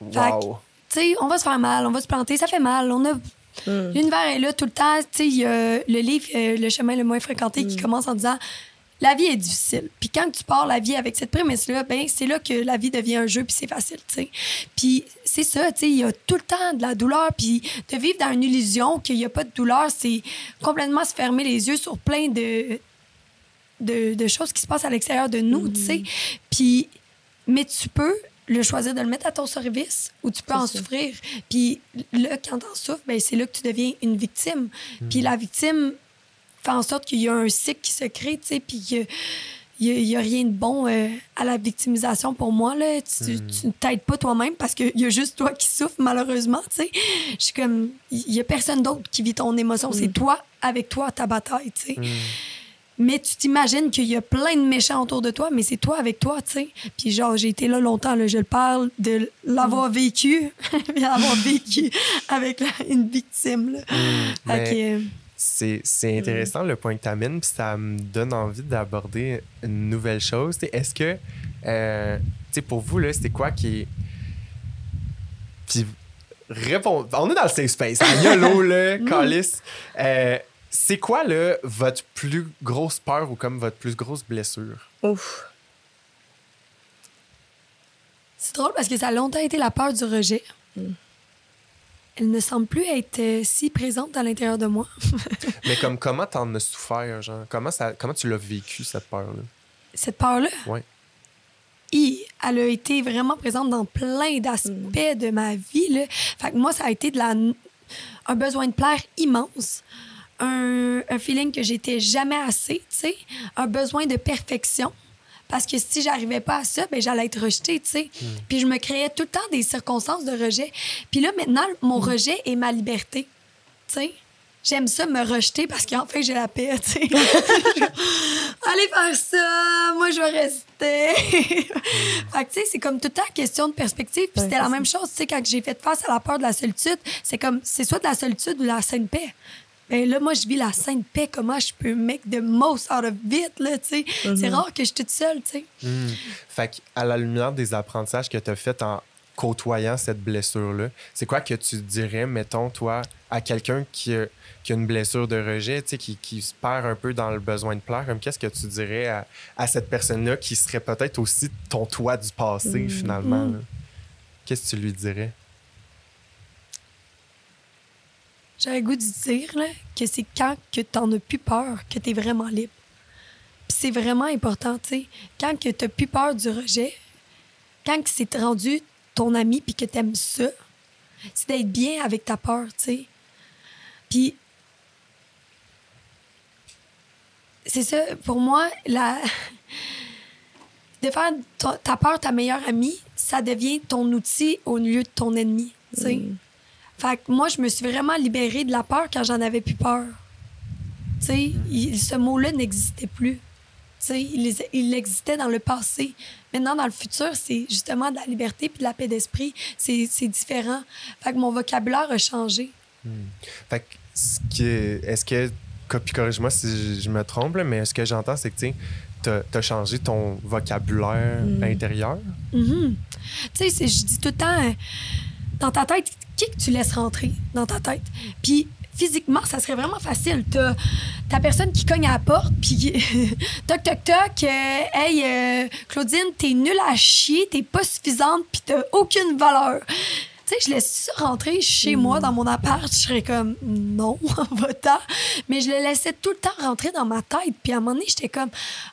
Wow! tu sais, on va se faire mal, on va se planter, ça fait mal. On a... Mm. L'univers est là tout le temps. Tu sais, il y a le livre euh, Le chemin le moins fréquenté qui commence en disant La vie est difficile. Puis quand tu pars la vie avec cette prémisse-là, ben c'est là que la vie devient un jeu puis c'est facile, tu sais. Puis c'est ça, tu sais, il y a tout le temps de la douleur. Puis de vivre dans une illusion qu'il n'y a pas de douleur, c'est complètement se fermer les yeux sur plein de, de, de choses qui se passent à l'extérieur de nous, tu sais. Puis, mais tu peux le choisir de le mettre à ton service ou tu peux en ça. souffrir. Puis là, quand t'en souffres, ben, c'est là que tu deviens une victime. Puis la victime fait en sorte qu'il y a un cycle qui se crée, tu sais, puis qu'il n'y a, rien de bon euh, à la victimisation pour moi. Là. Tu tu ne t'aides pas toi-même parce qu'il y a juste toi qui souffres, malheureusement. tu sais. Je suis comme, il n'y a personne d'autre qui vit ton émotion. C'est toi avec toi, ta bataille. tu sais. Mais tu t'imagines qu'il y a plein de méchants autour de toi, mais c'est toi avec toi, tu sais. Puis genre, j'ai été là longtemps, là, je le parle de l'avoir vécu, puis l'avoir vécu avec une victime. Euh, C'est c'est intéressant le point que tu amènes, puis ça me donne envie d'aborder une nouvelle chose. Est-ce que, euh, tu sais, pour vous, là, c'était quoi qui. Puis, répond... on est dans le safe space. YOLO, là, Calis. Euh, c'est quoi, là, votre plus grosse peur ou comme votre plus grosse blessure? Ouf. c'est drôle parce que ça a longtemps été la peur du rejet. Elle ne semble plus être euh, si présente à l'intérieur de moi. Mais comme comment t'en as souffert, genre? Comment, ça, comment tu l'as vécu, cette peur-là? Cette peur-là, hi, elle a été vraiment présente dans plein d'aspects de ma vie. Là. Fait que moi, ça a été de la, un besoin de plaire immense. Un, un feeling que j'étais jamais assez, tu sais. Un besoin de perfection. Parce que si j'arrivais pas à ça, ben j'allais être rejetée, tu sais. Puis je me créais tout le temps des circonstances de rejet. Puis là, maintenant, mon rejet est ma liberté, tu sais. j'aime ça me rejeter parce qu'enfin j'ai la paix, tu sais. Allez faire ça, moi je vais rester. fait que tu sais, c'est comme tout le temps question de perspective. Puis Ouais, c'était la même chose, tu sais, quand j'ai fait face à la peur de la solitude, c'est comme, c'est soit de la solitude ou de la sainte paix. Ben là, moi, je vis la sainte paix. Comment je peux make the most out of it, là, tu sais. C'est rare que je suis toute seule, tu sais. Hmm. Fait à la lumière des apprentissages que tu as fait en côtoyant cette blessure-là, c'est quoi que tu dirais, mettons, toi, à quelqu'un qui a, qui a une blessure de rejet, tu sais, qui, qui se perd un peu dans le besoin de plaire, comme qu'est-ce que tu dirais à, à cette personne-là qui serait peut-être aussi ton toi du passé, finalement? Mm. là? Qu'est-ce que tu lui dirais? J'aurais le goût de dire là, que c'est quand que t'en as plus peur que t'es vraiment libre. Puis c'est vraiment important, tu sais. Quand que t'as plus peur du rejet, quand que c'est rendu ton ami puis que t'aimes ça, c'est d'être bien avec ta peur, tu sais. Puis c'est ça, pour moi, la... de faire ta- peur ta meilleure amie, ça devient ton outil au lieu de ton ennemi, tu sais. Fait que moi, je me suis vraiment libérée de la peur quand j'en avais plus peur. Tu sais, il- ce mot-là n'existait plus. Tu sais, il, il existait dans le passé. Maintenant, dans le futur, c'est justement de la liberté puis de la paix d'esprit. C'est différent. Fait que mon vocabulaire a changé. Fait que, ce qui est- est-ce que, corrige-moi si je, me trompe, là, mais ce que j'entends, c'est que tu as, changé ton vocabulaire intérieur? Mhm. Tu sais, je dis tout le temps, euh, dans ta tête, qui que tu laisses rentrer dans ta tête? Puis physiquement, ça serait vraiment facile. T'as ta personne qui cogne à la porte, puis toc, toc, toc, euh, hey, euh, Claudine, t'es nulle à chier, t'es pas suffisante, puis t'as aucune valeur. Sais, je laisse ça rentrer chez moi, dans mon appart, je serais comme, non, va-t'en. Mais je le laissais tout le temps rentrer dans ma tête. Puis à un moment donné, j'étais comme,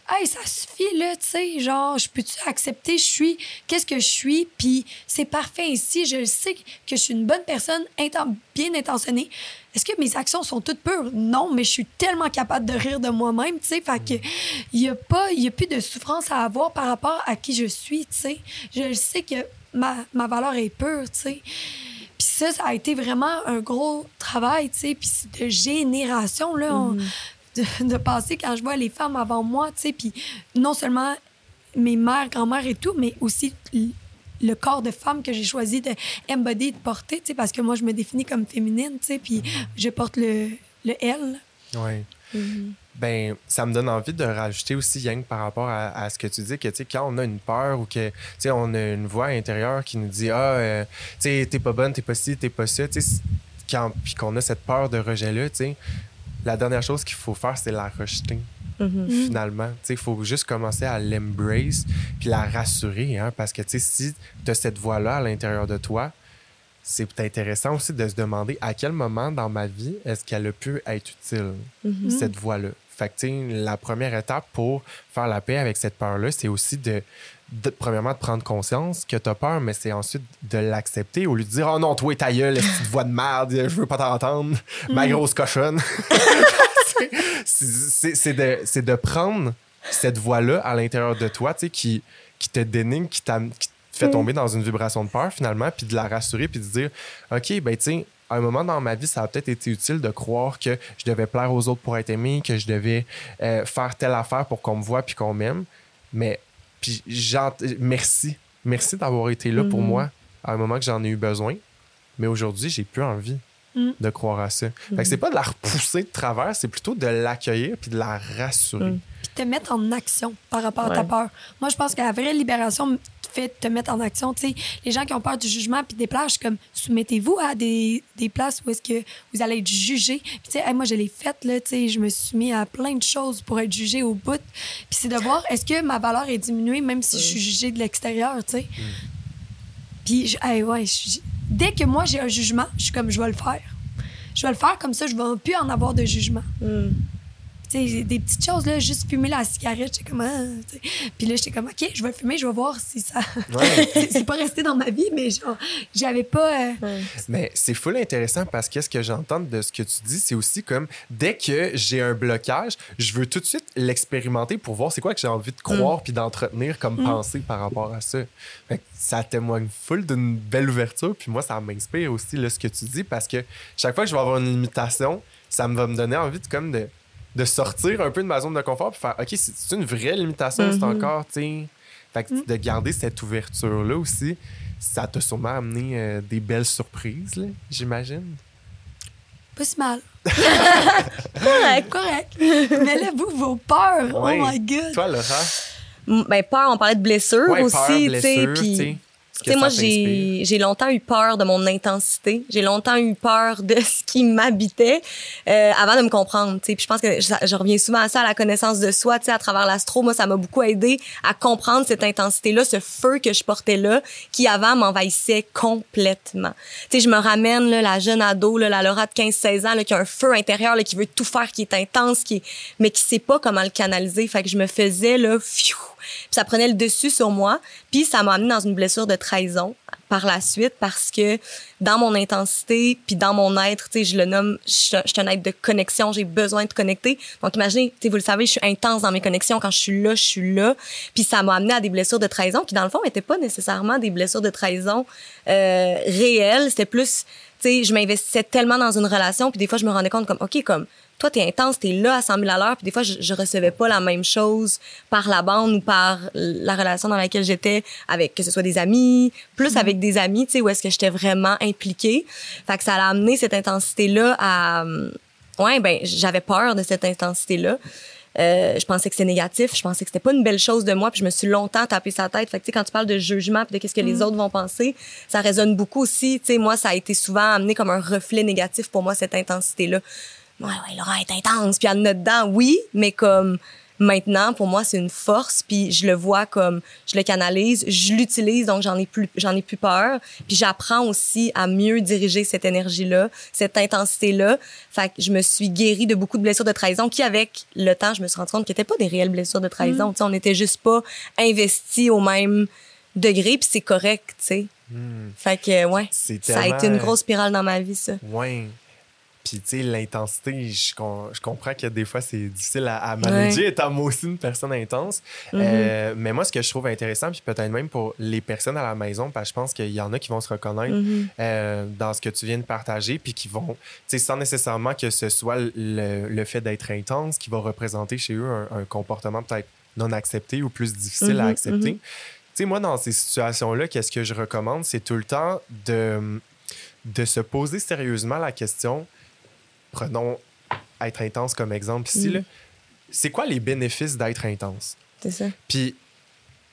hey, ça suffit, là, tu sais, genre, je peux-tu accepter, je suis, qu'est-ce que je suis, puis c'est parfait ici, je sais que je suis une bonne personne, inten- bien intentionnée. Est-ce que mes actions sont toutes pures? Non, mais je suis tellement capable de rire de moi-même, tu sais, fait que il y a pas, il y a plus de souffrance à avoir par rapport à qui je suis, tu sais. Je sais que ma, ma valeur est pure, tu sais. Puis ça, ça a été vraiment un gros travail, tu sais, puis de génération, là, on- de, de passer quand je vois les femmes avant moi, tu sais, puis non seulement mes mères, grand-mères et tout, mais aussi le corps de femme que j'ai choisi de embody, de porter, tu sais, parce que moi, je me définis comme féminine, tu sais, puis je porte le, le L. Oui. Ben, ça me donne envie de rajouter aussi, Yang, par rapport à, à ce que tu dis, que tu sais, quand on a une peur ou que tu sais, on a une voix intérieure qui nous dit Ah, euh, tu sais, t'es pas bonne, t'es pas ci, t'es pas ça, tu sais, quand- puis qu'on a cette peur de rejet-là, tu sais, la dernière chose qu'il faut faire, c'est la rejeter. Finalement, tu sais, il faut juste commencer à l'embrace puis la rassurer, hein, parce que tu sais, si tu as cette voix-là à l'intérieur de toi, c'est intéressant aussi de se demander à quel moment dans ma vie est-ce qu'elle a pu être utile, cette voix-là. Fait que, la première étape pour faire la paix avec cette peur-là, c'est aussi de, de- premièrement, de prendre conscience que tu as peur, mais c'est ensuite de l'accepter au lieu de dire Oh non, toi, ta gueule, petite voix de merde, je veux pas t'entendre, ma grosse cochonne. C'est- de, de prendre cette voix-là à l'intérieur de toi, tu sais, qui, qui te dénigre, qui, qui te fait tomber dans une vibration de peur, finalement, puis de la rassurer, puis de dire OK, ben, tu sais, à un moment dans ma vie, ça a peut-être été utile de croire que je devais plaire aux autres pour être aimé, que je devais euh, faire telle affaire pour qu'on me voie puis qu'on m'aime. Mais, puis, j'ent- merci. Merci d'avoir été là pour moi à un moment que j'en ai eu besoin. Mais aujourd'hui, j'ai plus envie Mm. de croire à ça. Fait que c'est pas de la repousser de travers, c'est plutôt de l'accueillir puis de la rassurer. puis te mettre en action par rapport à ta peur. Moi, je pense que la vraie libération fait te mettre en action. Tu sais, les gens qui ont peur du jugement puis des plages, je suis comme soumettez-vous à des, des places où est-ce que vous allez être jugé. Puis tu sais, hey, moi je l'ai faite là, tu sais, je me suis mis à plein de choses pour être jugé au bout. Puis c'est de voir est-ce que ma valeur est diminuée même si je suis jugée de l'extérieur, tu sais? Puis je- hey, ouais, je- dès que moi j'ai un jugement, je suis comme je vais le faire. Je vais le faire comme ça, je vais plus en avoir de jugement. Mm. Tu sais, des petites choses, là, juste fumer la cigarette, j'étais comme, ah. Puis là, j'étais comme, OK, je vais fumer, je vais voir si ça. Ouais. c'est pas resté dans ma vie, mais genre, j'avais pas. euh, Mais c'est full intéressant parce que ce que j'entends de ce que tu dis, c'est aussi comme dès que j'ai un blocage, je veux tout de suite l'expérimenter pour voir c'est quoi que j'ai envie de croire puis d'entretenir comme pensée par rapport à ça. Fait que ça témoigne full d'une belle ouverture puis moi ça m'inspire aussi là, ce que tu dis parce que chaque fois que je vais avoir une limitation, ça me va me donner envie de comme de, de sortir un peu de ma zone de confort puis faire OK, c'est une vraie limitation, c'est Mhm. encore, tu sais. Fait que de garder cette ouverture-là aussi, ça t'a sûrement amené euh, des belles surprises, là, j'imagine. Pas si mal. Correct. Correct. mais là, vous, vos peurs, Ouais. oh my God. Toi, Laura, Ben, peur, on parlait de blessures ouais, aussi, tu sais. blessure, Puis, tu sais, moi, j'ai j'ai longtemps eu peur de mon intensité. J'ai longtemps eu peur de ce qui m'habitait euh, avant de me comprendre. tu sais. Puis je pense que je, je reviens souvent à ça, à la connaissance de soi. tu sais, À travers l'astro, moi, ça m'a beaucoup aidé à comprendre cette intensité-là, ce feu que je portais là, qui avant m'envahissait complètement. Tu sais, je me ramène là, la jeune ado, là, la Laura de 15-16 ans, là, qui a un feu intérieur, là, qui veut tout faire, qui est intense, qui est... mais qui sait pas comment le canaliser. Fait que je me faisais là, fiou, puis ça prenait le dessus sur moi. Puis ça m'a amené dans une blessure de trahison par la suite parce que dans mon intensité puis dans mon être, tu sais, je le nomme, je je suis un être de connexion, j'ai besoin de connecter. Donc imaginez, tu sais, vous le savez, je suis intense dans mes connexions. Quand je suis là, je suis là. Puis ça m'a amené à des blessures de trahison qui, dans le fond, n'étaient pas nécessairement des blessures de trahison euh, réelles. C'était plus, tu sais, je m'investissais tellement dans une relation puis des fois, je me rendais compte comme, OK, comme toi, t'es intense, t'es là à 100 000 à l'heure, puis des fois, je, je recevais pas la même chose par la bande ou par la relation dans laquelle j'étais avec, que ce soit des amis, plus avec des amis, tu sais, où est-ce que j'étais vraiment impliquée. Fait que ça a amené cette intensité-là à... hum, Ouais, ben, j'avais peur de cette intensité-là. Euh, je pensais que c'était négatif, je pensais que c'était pas une belle chose de moi, puis je me suis longtemps tapé sa tête. Fait que, tu sais, quand tu parles de jugement puis de qu'est-ce que les autres vont penser, ça résonne beaucoup aussi. Tu sais, moi, ça a été souvent amené comme un reflet négatif pour moi, cette intensité-là. Ouais, ouais, Laura est intense, puis elle en a dedans, oui, mais comme maintenant, pour moi, c'est une force, puis je le vois comme, je le canalise, je l'utilise, donc j'en ai plus, j'en ai plus peur, puis j'apprends aussi à mieux diriger cette énergie-là, cette intensité-là. Fait que je me suis guérie de beaucoup de blessures de trahison qui, avec le temps, je me suis rendu compte qu'ils n'étaient pas des réelles blessures de trahison. Tu sais, on n'était juste pas investis au même degré, puis c'est correct, tu sais. Hmm. Fait que, ouais, ça a été une grosse spirale dans ma vie, ça. Ouais. Puis, tu sais, l'intensité, je, je comprends que des fois, c'est difficile à, à manager, étant moi aussi une personne intense. Mhm. Euh, mais moi, ce que je trouve intéressant, puis peut-être même pour les personnes à la maison, parce que je pense qu'il y en a qui vont se reconnaître Mhm. euh, dans ce que tu viens de partager, puis qui vont, tu sais, sans nécessairement que ce soit le, le fait d'être intense qui va représenter chez eux un, un comportement peut-être non accepté ou plus difficile à Mhm, accepter. Tu sais, moi, dans ces situations-là, qu'est-ce que je recommande? C'est tout le temps de, de se poser sérieusement la question. Prenons être intense comme exemple ici. Mm. C'est quoi les bénéfices d'être intense? C'est ça. Puis,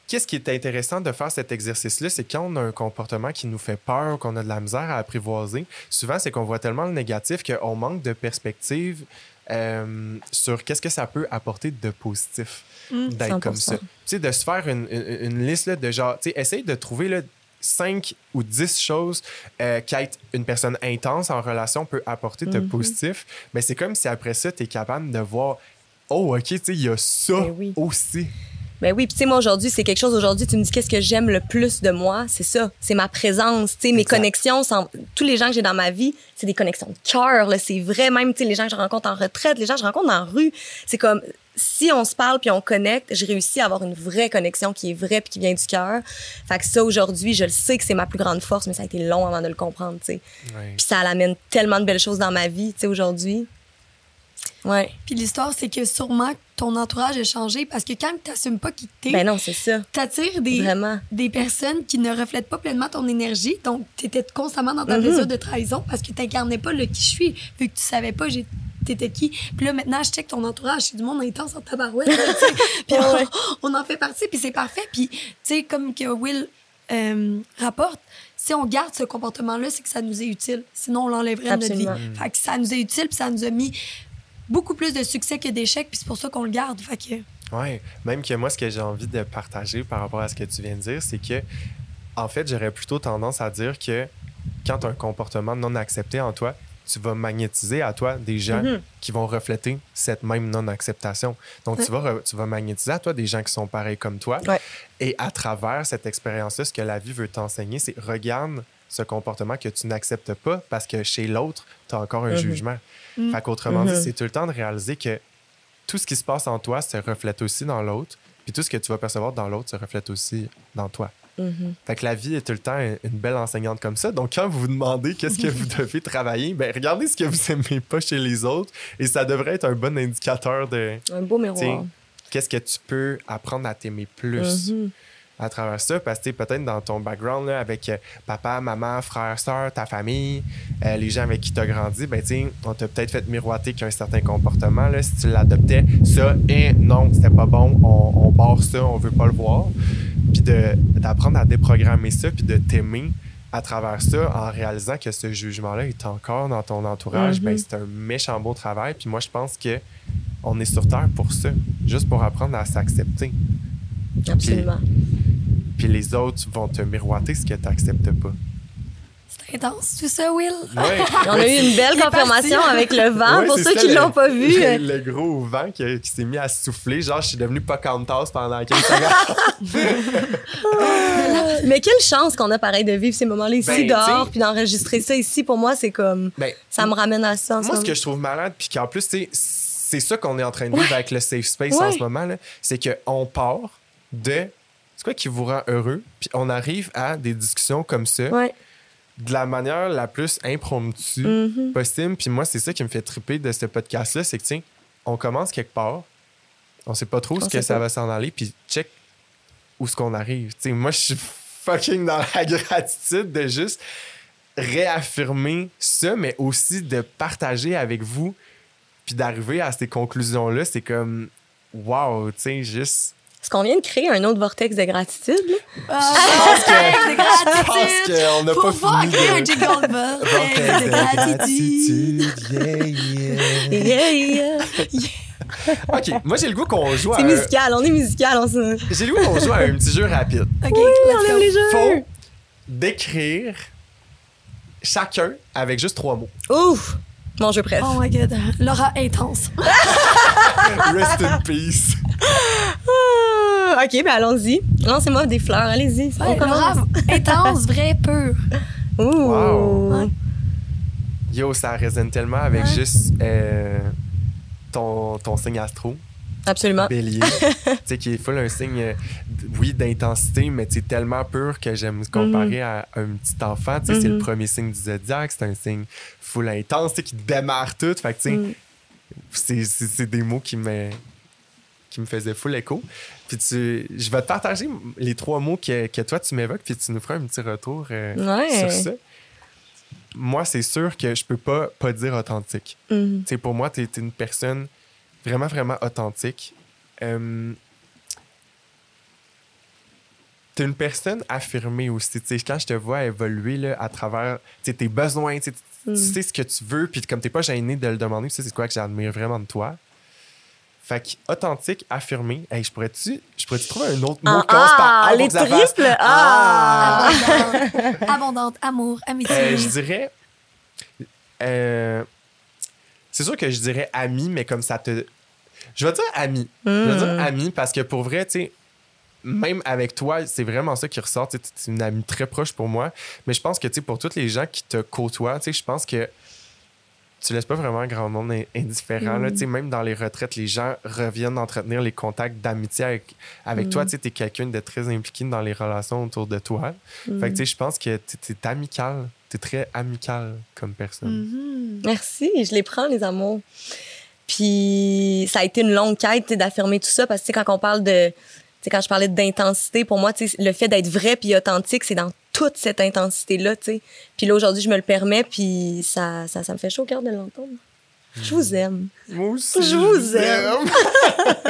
qu'est-ce qui est intéressant de faire cet exercice-là, c'est quand on a un comportement qui nous fait peur, qu'on a de la misère à apprivoiser, souvent, c'est qu'on voit tellement le négatif qu'on manque de perspective euh, sur qu'est-ce que ça peut apporter de positif Mm. d'être comme 100%. ça. Tu sais, de se faire une, une- une liste là, de genre, tu sais, essaye de trouver là, 5 ou 10 choses euh, qu'être une personne intense en relation peut apporter de Mhm. positif. Mais c'est comme si après ça, tu es capable de voir, oh, OK, tu sais, il y a ça Ben oui. aussi. Ben oui, puis tu sais, moi aujourd'hui, c'est quelque chose. Aujourd'hui, tu me dis qu'est-ce que j'aime le plus de moi, c'est ça, c'est ma présence, tu sais, mes connexions. sans- Tous les gens que j'ai dans ma vie, c'est des connexions de cœur, c'est vrai. Même, tu sais, les gens que je rencontre en retraite, les gens que je rencontre la rue, c'est comme si on se parle puis on connecte, j'ai réussi à avoir une vraie connexion qui est vraie puis qui vient du cœur. Fait que ça, aujourd'hui, je le sais que c'est ma plus grande force, mais ça a été long avant de le comprendre, tu sais. Puis ça amène tellement de belles choses dans ma vie, tu sais, aujourd'hui. Ouais. Puis l'histoire, c'est que sûrement ton entourage a changé parce que quand tu n'assumes pas qui t'es, Ben non, c'est ça. t'attires des, Vraiment. des personnes qui ne reflètent pas pleinement ton énergie. Donc, tu étais constamment dans ta Mhm. blessure de trahison parce que tu n'incarnais pas le qui je suis, vu que tu savais pas t'étais qui. Puis là, maintenant, je check ton entourage. C'est du monde intense en tabarouette. Puis ouais. on, on en fait partie, puis c'est parfait. Puis, tu sais, comme que Will euh, rapporte, si on garde ce comportement-là, c'est que ça nous est utile. Sinon, on l'enlèverait de notre vie. Fait que ça nous est utile, puis ça nous a mis beaucoup plus de succès que d'échecs, puis c'est pour ça qu'on le garde. Fait que... Ouais, même que moi, ce que j'ai envie de partager par rapport à ce que tu viens de dire, c'est que, en fait, j'aurais plutôt tendance à dire que quand tu as un comportement non accepté en toi, tu vas magnétiser à toi des gens Mhm. qui vont refléter cette même non-acceptation. Donc, tu, vas re- tu vas magnétiser à toi des gens qui sont pareils comme toi. Ouais. Et à travers cette expérience-là, ce que la vie veut t'enseigner, c'est regarde ce comportement que tu n'acceptes pas parce que chez l'autre, tu as encore un Mhm. jugement. Mhm. Fait qu'autrement Mhm. dit, c'est tout le temps de réaliser que tout ce qui se passe en toi se reflète aussi dans l'autre. Puis tout ce que tu vas percevoir dans l'autre se reflète aussi dans toi. Mhm. Fait que la vie est tout le temps une belle enseignante comme ça. Donc, quand vous vous demandez qu'est-ce que vous devez travailler, ben regardez ce que vous aimez pas chez les autres et ça devrait être un bon indicateur de Un beau miroir. Qu'est-ce que tu peux apprendre à t'aimer plus Mhm. À travers ça. Parce que peut-être dans ton background là, avec euh, papa, maman, frère, soeur, ta famille, euh, les gens avec qui tu as grandi, ben, on t'a peut-être fait miroiter qu'un certain comportement, là, si tu l'adoptais, ça, et non, c'était pas bon, on, on barre ça, on veut pas le voir. Puis d'apprendre à déprogrammer ça, puis de t'aimer à travers ça en réalisant que ce jugement-là est encore dans ton entourage, ben, c'est un méchant beau travail. Puis moi, je pense que on est sur Terre pour ça, juste pour apprendre à s'accepter. Absolument. Puis les autres vont te miroiter ce que tu n'acceptes pas. C'est intense, tout ça, Will. Ouais. On a eu une belle confirmation parti. avec le vent. Ouais, Pour ceux ça, qui le- l'ont pas vu, Le, le gros vent qui, qui s'est mis à souffler. Genre, je suis devenu Pocahontas pendant 15 secondes. Mais quelle chance qu'on a pareil de vivre ces moments-là ici Ben, dehors, puis d'enregistrer ça ici. Pour moi, c'est comme Ben, ça me ramène à ça. en Moi, ce que je trouve malade, puis qu'en plus, c'est ça qu'on est en train de vivre avec le safe space en ce moment, c'est qu'on part de c'est quoi qui vous rend heureux, puis on arrive à des discussions comme ça. Ouais. de la manière la plus impromptue Mhm. possible. Puis moi, c'est ça qui me fait triper de ce podcast-là, c'est que, tiens, on commence quelque part, on sait pas trop On ce que ça pas. va s'en aller, puis check où ce qu'on arrive. Moi, je suis fucking dans la gratitude de juste réaffirmer ça, mais aussi de partager avec vous, puis d'arriver à ces conclusions-là, c'est comme, wow, tu sais, juste... Est-ce qu'on vient de créer un autre vortex de gratitude? là? Ah, Je c'est pense gratitude. qu'on n'a Faut pas fini créer un de... jingle bell. Vortex de de gratitude. gratitude, yeah, yeah. Yeah. OK, moi, j'ai le goût qu'on joue à... C'est un- musical, on est musical. On se... J'ai le goût qu'on joue à un petit jeu rapide. OK, Oui, on aime les jeux. Faut décrire chacun avec juste trois mots. Ouf! Mon jeu préf. Oh my God. Laura intense. Rest in peace. Ah, OK, ben allons-y. Lancez-moi des fleurs, allez-y. on Ouais, commence. Laura, intense, vrai, pur. Ouh! Wow. Ouais. Yo, ça résonne tellement avec Ouais. juste euh, ton, ton signe astro, Absolument. bélier. tu sais, qui est full un signe, euh, oui, d'intensité, mais tellement pur que j'aime comparer à un petit enfant. Tu sais, c'est le Mhm. premier signe du zodiaque, c'est un signe full intense, qui démarre tout. Fait que, tu sais, Mm. c'est, des mots qui me, qui me faisaient full écho. Puis tu, je vais te partager les trois mots que, que toi tu m'évoques, puis tu nous feras un petit retour euh, Ouais. sur ça. Moi, c'est sûr que je peux pas, pas dire authentique. Mhm. Sais, pour moi, tu es, une personne vraiment, vraiment authentique. Euh, tu es une personne affirmée aussi. Tu sais, quand je te vois évoluer là, à travers tes besoins, tu Mm. sais ce que tu veux, puis comme tu n'es pas gêné de le demander, tu sais, c'est quoi que j'admire vraiment de toi. Fait que authentique, affirmé. Hey, je pourrais-tu je pourrais trouver un autre mot Ah, qui commence par ah, les triples! Ah! Abondante, abondante, amour, amitié. Euh, je dirais. euh, c'est sûr que je dirais ami, mais comme ça te. Je vais dire ami. Je vais dire ami parce que pour vrai, tu sais, même avec toi, c'est vraiment ça qui ressort. Tu es une amie très proche pour moi. Mais je pense que, tu sais, pour tous les gens qui te côtoient, tu sais, je pense que tu laisses pas vraiment grand monde in- indifférent. là. Mm. Tu sais, Même dans les retraites, les gens reviennent entretenir les contacts d'amitié avec, avec toi. Tu es quelqu'un de très impliqué dans les relations autour de toi. Fait que, tu sais, je pense que tu es amical. Tu es très amical comme personne. Merci, je les prends, les amours. Puis ça a été une longue quête d'affirmer tout ça parce que quand on parle de. Quand je parlais d'intensité, pour moi, le fait d'être vrai puis authentique, c'est dans toute cette intensité-là. tu sais. Puis là, aujourd'hui, je me le permets, puis ça, ça, ça me fait chaud au cœur de l'entendre. Je vous aime. Moi aussi. Je vous aime.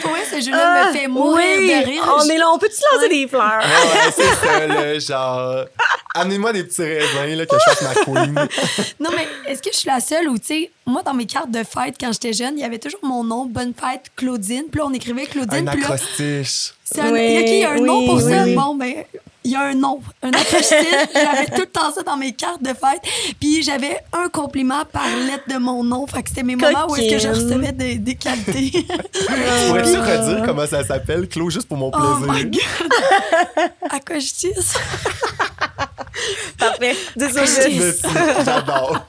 Pour vrai, ce jeu-là me fait mourir Ah, oui, de rire. On est là, on peut-tu lancer des fleurs? Ah ouais, c'est ça, là, genre... Amenez-moi des petits raisins, là, que je fasse ma queen. Non, mais est-ce que je suis la seule ou, tu sais, moi, dans mes cartes de fête, quand j'étais jeune, il y avait toujours mon nom, Bonne fête, Claudine. Puis là, on écrivait Claudine. Un Puis là, acrostiche. c'est un, Oui, il y a un nom oui, pour ça. Bon, ben, il y a un nom, un acrostiche. j'avais tout le temps ça dans mes cartes de fête. Puis j'avais un compliment par lettre de mon nom. Fait que c'était mes moments où est-ce que je recevais des, des qualités. Pourrais-tu redire comment ça s'appelle, Claude, juste pour mon plaisir? oh my God! Parfait. Désolée. J'adore.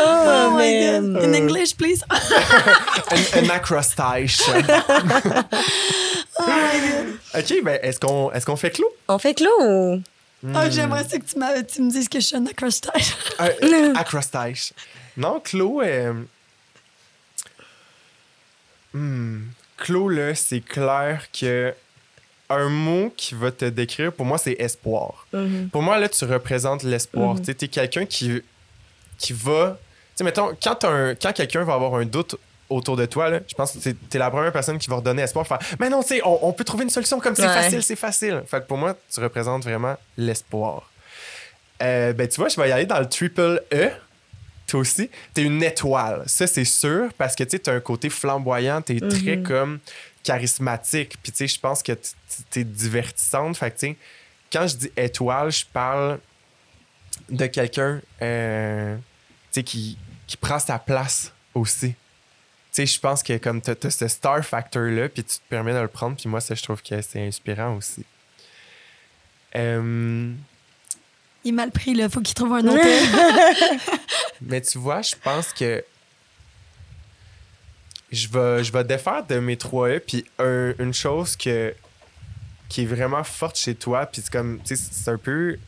Oh, my man. God. In English, please. Un, un acrostiche. Oh my God. OK, ben est-ce qu'on est qu'on fait Claude? On fait clos. Oh, j'aimerais ça que tu, me dises que je suis un acrostiche. Un acrostiche. Non, Claude... euh, hmm, Claude, là, c'est clair que un mot qui va te décrire, pour moi, c'est espoir. Pour moi, là, tu représentes l'espoir. Tu es quelqu'un qui, qui va. Tu sais, mettons, quand, un- quand quelqu'un va avoir un doute autour de toi, là, je pense que tu es la première personne qui va redonner espoir. Faire, mais non, tu sais, on, on peut trouver une solution comme c'est Ouais. facile, c'est facile. Fait que pour moi, tu représentes vraiment l'espoir. Euh, ben, tu vois, je vais y aller dans le triple E. Toi aussi, t'es une étoile. Ça, c'est sûr, parce que tu as un côté flamboyant, t'es très comme charismatique. Puis, tu sais, je pense que t'es divertissante. Fait que, tu sais, quand je dis étoile, je parle de quelqu'un euh, sais, qui, qui prend sa place aussi. Tu sais, je pense que comme t'as as ce star factor-là, puis tu te permets de le prendre, puis moi, ça, je trouve que c'est inspirant aussi. Euh, Il est mal pris, là. Faut qu'il trouve un autre. Mais tu vois, je pense que je vais, je vais défaire de mes 3 E. Puis un- une chose que, qui est vraiment forte chez toi, puis c'est comme, tu sais, c'est un peu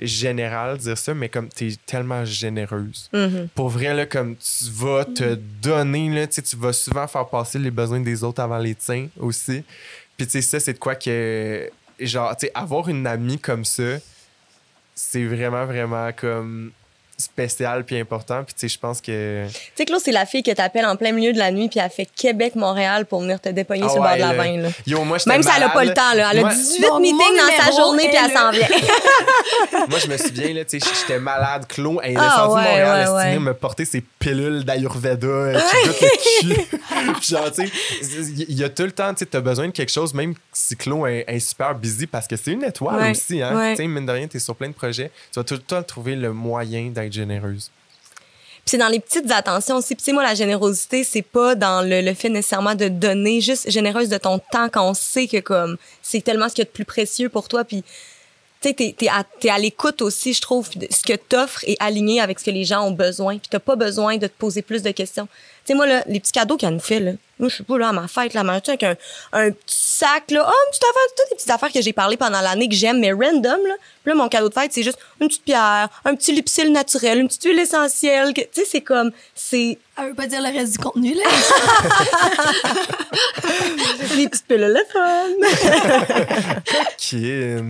général dire ça, mais comme tu es tellement généreuse. Mhm. Pour vrai, là, comme tu vas te donner, là, tu vas souvent faire passer les besoins des autres avant les tiens aussi. Puis tu sais, ça, c'est de quoi que, genre, tu sais, avoir une amie comme ça, c'est vraiment, vraiment comme spécial puis important. Puis tu sais, je pense que... Tu sais, Claude, c'est la fille que t'appelles en plein milieu de la nuit puis elle fait Québec-Montréal pour venir te dépogner Ah sur le bord de la veine. là. Yo, moi, Même si elle a pas le temps, là. Elle Moi- a 18 Mon- mon meetings dans sa journée puis elle s'en vient. Moi, je me souviens, là, tu sais, j'étais malade. Claude, elle est Ah, descendue de ouais, Montréal, ouais, elle est venue ouais. me porter ses pilules d'Ayurveda euh, qui goûtent le cul. Puis genre, tu sais, il y a tout le temps, tu sais, t'as besoin de quelque chose, même si Claude est, est super busy, parce que c'est une étoile Ouais, aussi, hein. ouais. Tu sais, mine de rien, t'es sur plein de projets. Tu vas tout le temps trouver le moyen d'être généreuse. Puis c'est dans les petites attentions aussi. Puis moi, la générosité, c'est pas dans le, fait nécessairement de donner, juste généreuse de ton temps quand on sait que comme c'est tellement ce qu'il y a de plus précieux pour toi. Puis tu sais, t'es, t'es à, à l'écoute aussi, je trouve. Ce que t'offres est aligné avec ce que les gens ont besoin. Puis t'as pas besoin de te poser plus de questions. Tu sais, moi, là, les petits cadeaux qu'elle nous fait, là, moi, je suis pas là à ma fête, là, mais avec un, un petit sac, là, oh, une petite affaire, toutes des petites affaires que j'ai parlé pendant l'année que j'aime, mais random, là. Puis là, mon cadeau de fête, c'est juste une petite pierre, un petit lipsil naturel, une petite huile essentielle. Tu sais, c'est comme, c'est Elle veut pas dire le reste du contenu, là. des petites pilules le fun. Kim.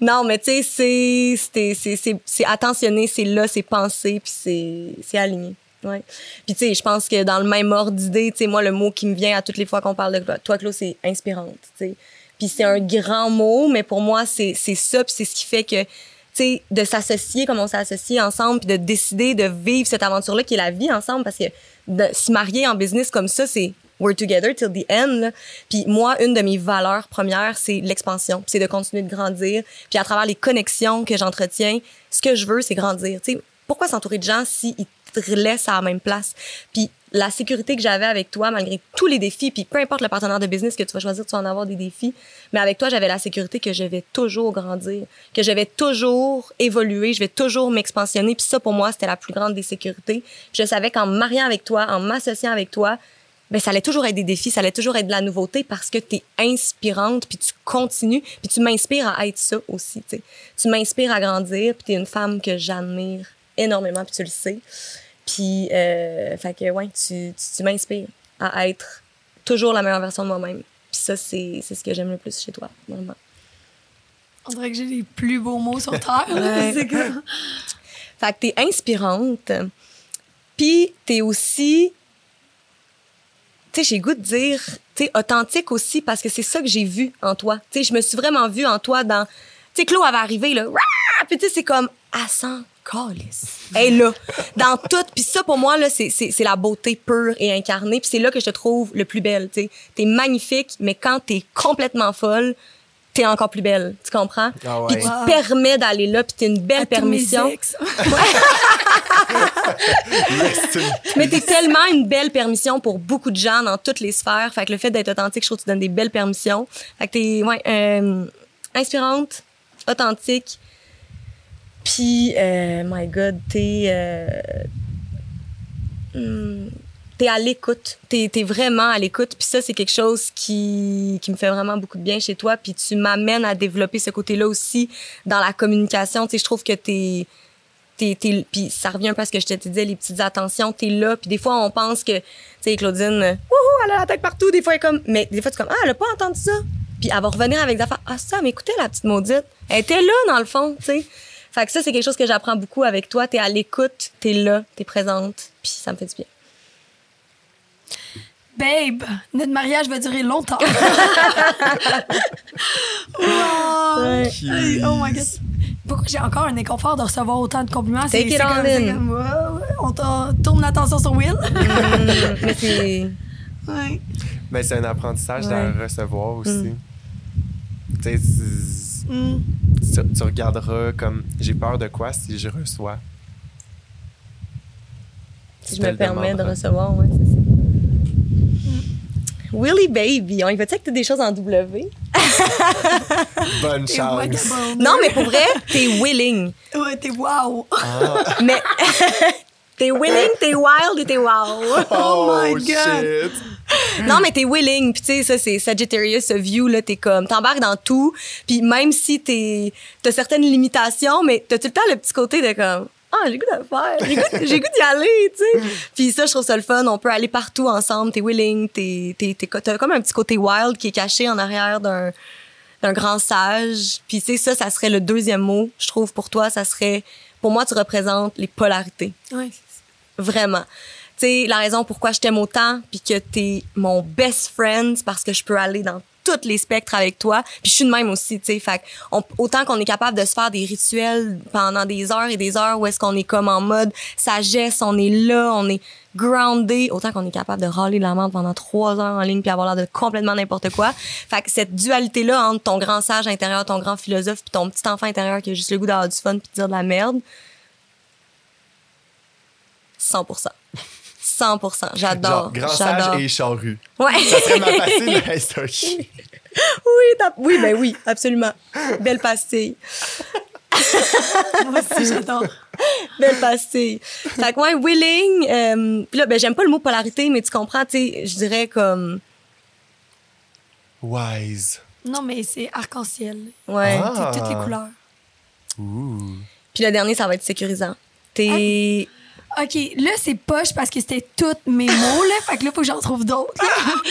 non, mais tu sais, c'est, c'est, c'est, c'est, c'est attentionné, c'est là, c'est pensé, puis c'est, c'est aligné. Ouais. Puis tu sais, je pense que dans le même ordre d'idée, tu sais, moi, le mot qui me vient à toutes les fois qu'on parle de toi, Claude, c'est inspirante, tu sais. Puis c'est un grand mot, mais pour moi, c'est, c'est ça, puis c'est ce qui fait que, tu sais, de s'associer comme on s'est associés ensemble, puis de décider de vivre cette aventure-là qui est la vie ensemble, parce que de se marier en business comme ça, c'est we're together till the end. Puis moi, une de mes valeurs premières, c'est l'expansion, c'est de continuer de grandir. Puis à travers les connexions que j'entretiens, ce que je veux, c'est grandir. Tu sais, pourquoi s'entourer de gens s'ils te laissent à la même place? Puis la sécurité que j'avais avec toi, malgré tous les défis, puis peu importe le partenaire de business que tu vas choisir, tu vas en avoir des défis, mais avec toi, j'avais la sécurité que je vais toujours grandir, que je vais toujours évoluer, je vais toujours m'expansionner. Puis ça, pour moi, c'était la plus grande des sécurités. Je savais qu'en mariant avec toi, en m'associant avec toi, ben ça allait toujours être des défis, ça allait toujours être de la nouveauté parce que tu es inspirante, puis tu continues, puis tu m'inspires à être ça aussi. Tu m'inspires à grandir, puis tu es une femme que j'admire énormément, puis tu le sais. Puis, euh, fait que, ouais, tu, tu, tu m'inspires à être toujours la meilleure version de moi-même. Puis ça, c'est c'est ce que j'aime le plus chez toi, vraiment. On dirait que j'ai les plus beaux mots sur Terre. Ouais. C'est comme- Fait que t'es inspirante. Puis t'es aussi, tu sais, j'ai goût de dire, tu sais, authentique aussi parce que c'est ça que j'ai vu en toi. Tu sais, je me suis vraiment vue en toi dans, tu sais, Claude avait arrivé là, puis tu sais, c'est comme à 100 calice. Elle est là, dans tout. Puis ça, pour moi, là, c'est, c'est, c'est la beauté pure et incarnée. Puis c'est là que je te trouve le plus belle, tu sais. T'es magnifique, mais quand t'es complètement folle, t'es encore plus belle. Tu comprends? Ah ouais. Puis tu Wow. te permets d'aller là, puis t'as une belle À tous mes permission. Mais t'es tellement une belle permission pour beaucoup de gens dans toutes les sphères. Fait que le fait d'être authentique, je trouve que tu donnes des belles permissions. Fait que t'es, ouais, euh, inspirante, authentique. Puis, euh, my God, t'es... Euh, hmm, t'es à l'écoute. T'es, t'es vraiment à l'écoute. Puis ça, c'est quelque chose qui, qui me fait vraiment beaucoup de bien chez toi. Puis tu m'amènes à développer ce côté-là aussi dans la communication. Tu sais, je trouve que t'es puis ça revient un peu à ce que je te disais, les petites attentions, t'es là, puis des fois on pense que, tu sais, Claudine, wouhou, elle a la tête partout, des fois elle est comme, mais des fois tu es comme, ah, elle a pas entendu ça, puis elle va revenir avec des affaires, ah ça, mais écoutez la petite maudite, elle était là dans le fond, tu sais. Fait que ça c'est quelque chose que j'apprends beaucoup avec toi, t'es à l'écoute, t'es là, t'es présente, puis ça me fait du bien. Babe, notre mariage va durer longtemps. wow. Oh my God. Pourquoi j'ai encore un inconfort de recevoir autant de compliments? C'est comme, ouais, on tourne l'attention sur Will. Mais c'est, Ouais. Mais c'est un apprentissage Ouais. d'en recevoir aussi. Mm. Mm. tu, tu regarderas comme j'ai peur de quoi si je reçois? si je me permets de recevoir, ouais, c'est ça. Willy Baby, on y va-tu avec des choses en W? Bonne chance. Non, mais pour vrai, t'es willing. Ouais, t'es wow. Ah. Mais t'es willing, t'es wild et t'es wow. Oh my God. shit. Non, mais t'es willing. Puis tu sais, ça, c'est Sagittarius you, là. T'es comme, t'embarques dans tout. Puis même si t'es, t'as certaines limitations, mais t'as tout le temps le petit côté de comme, ah, j'ai goût de le faire. J'ai goût, j'ai goût d'y aller, tu sais. Puis ça, je trouve ça le fun. On peut aller partout ensemble. T'es willing. T'es, t'es, t'es- t'as comme un petit côté wild qui est caché en arrière d'un, d'un grand sage. Puis tu sais, ça, ça serait le deuxième mot, je trouve, pour toi. Ça serait, pour moi, tu représentes les polarités. Ouais. Vraiment. Sais, la raison pourquoi je t'aime autant, puis que t'es mon best friend, parce que je peux aller dans tous les spectres avec toi. Puis je suis de même aussi, tu autant qu'on est capable de se faire des rituels pendant des heures et des heures où est-ce qu'on est comme en mode sagesse, on est là, on est groundé, autant qu'on est capable de râler de la menthe pendant trois heures en ligne puis avoir l'air de complètement n'importe quoi. Fait que cette dualité-là entre ton grand sage intérieur, ton grand philosophe puis ton petit enfant intérieur qui a juste le goût d'avoir du fun puis de dire de la merde, 100 100% J'adore. Grand sage et charrue. Ouais. Ça serait ma facile d'instocker. oui, t'as- oui, ben oui, absolument. Belle pastille. Moi aussi, j'adore. Belle pastille. Fait que, ouais, willing. euh, Puis là, ben, j'aime pas le mot polarité, mais tu comprends, tu sais, je dirais comme. Wise. Non, mais c'est arc-en-ciel. Ouais. Ah. C'est toutes les couleurs. Ouh. Puis le dernier, ça va être sécurisant. T'es. OK, là, c'est poche parce que c'était tous mes mots, là. Fait que là, faut que j'en trouve d'autres.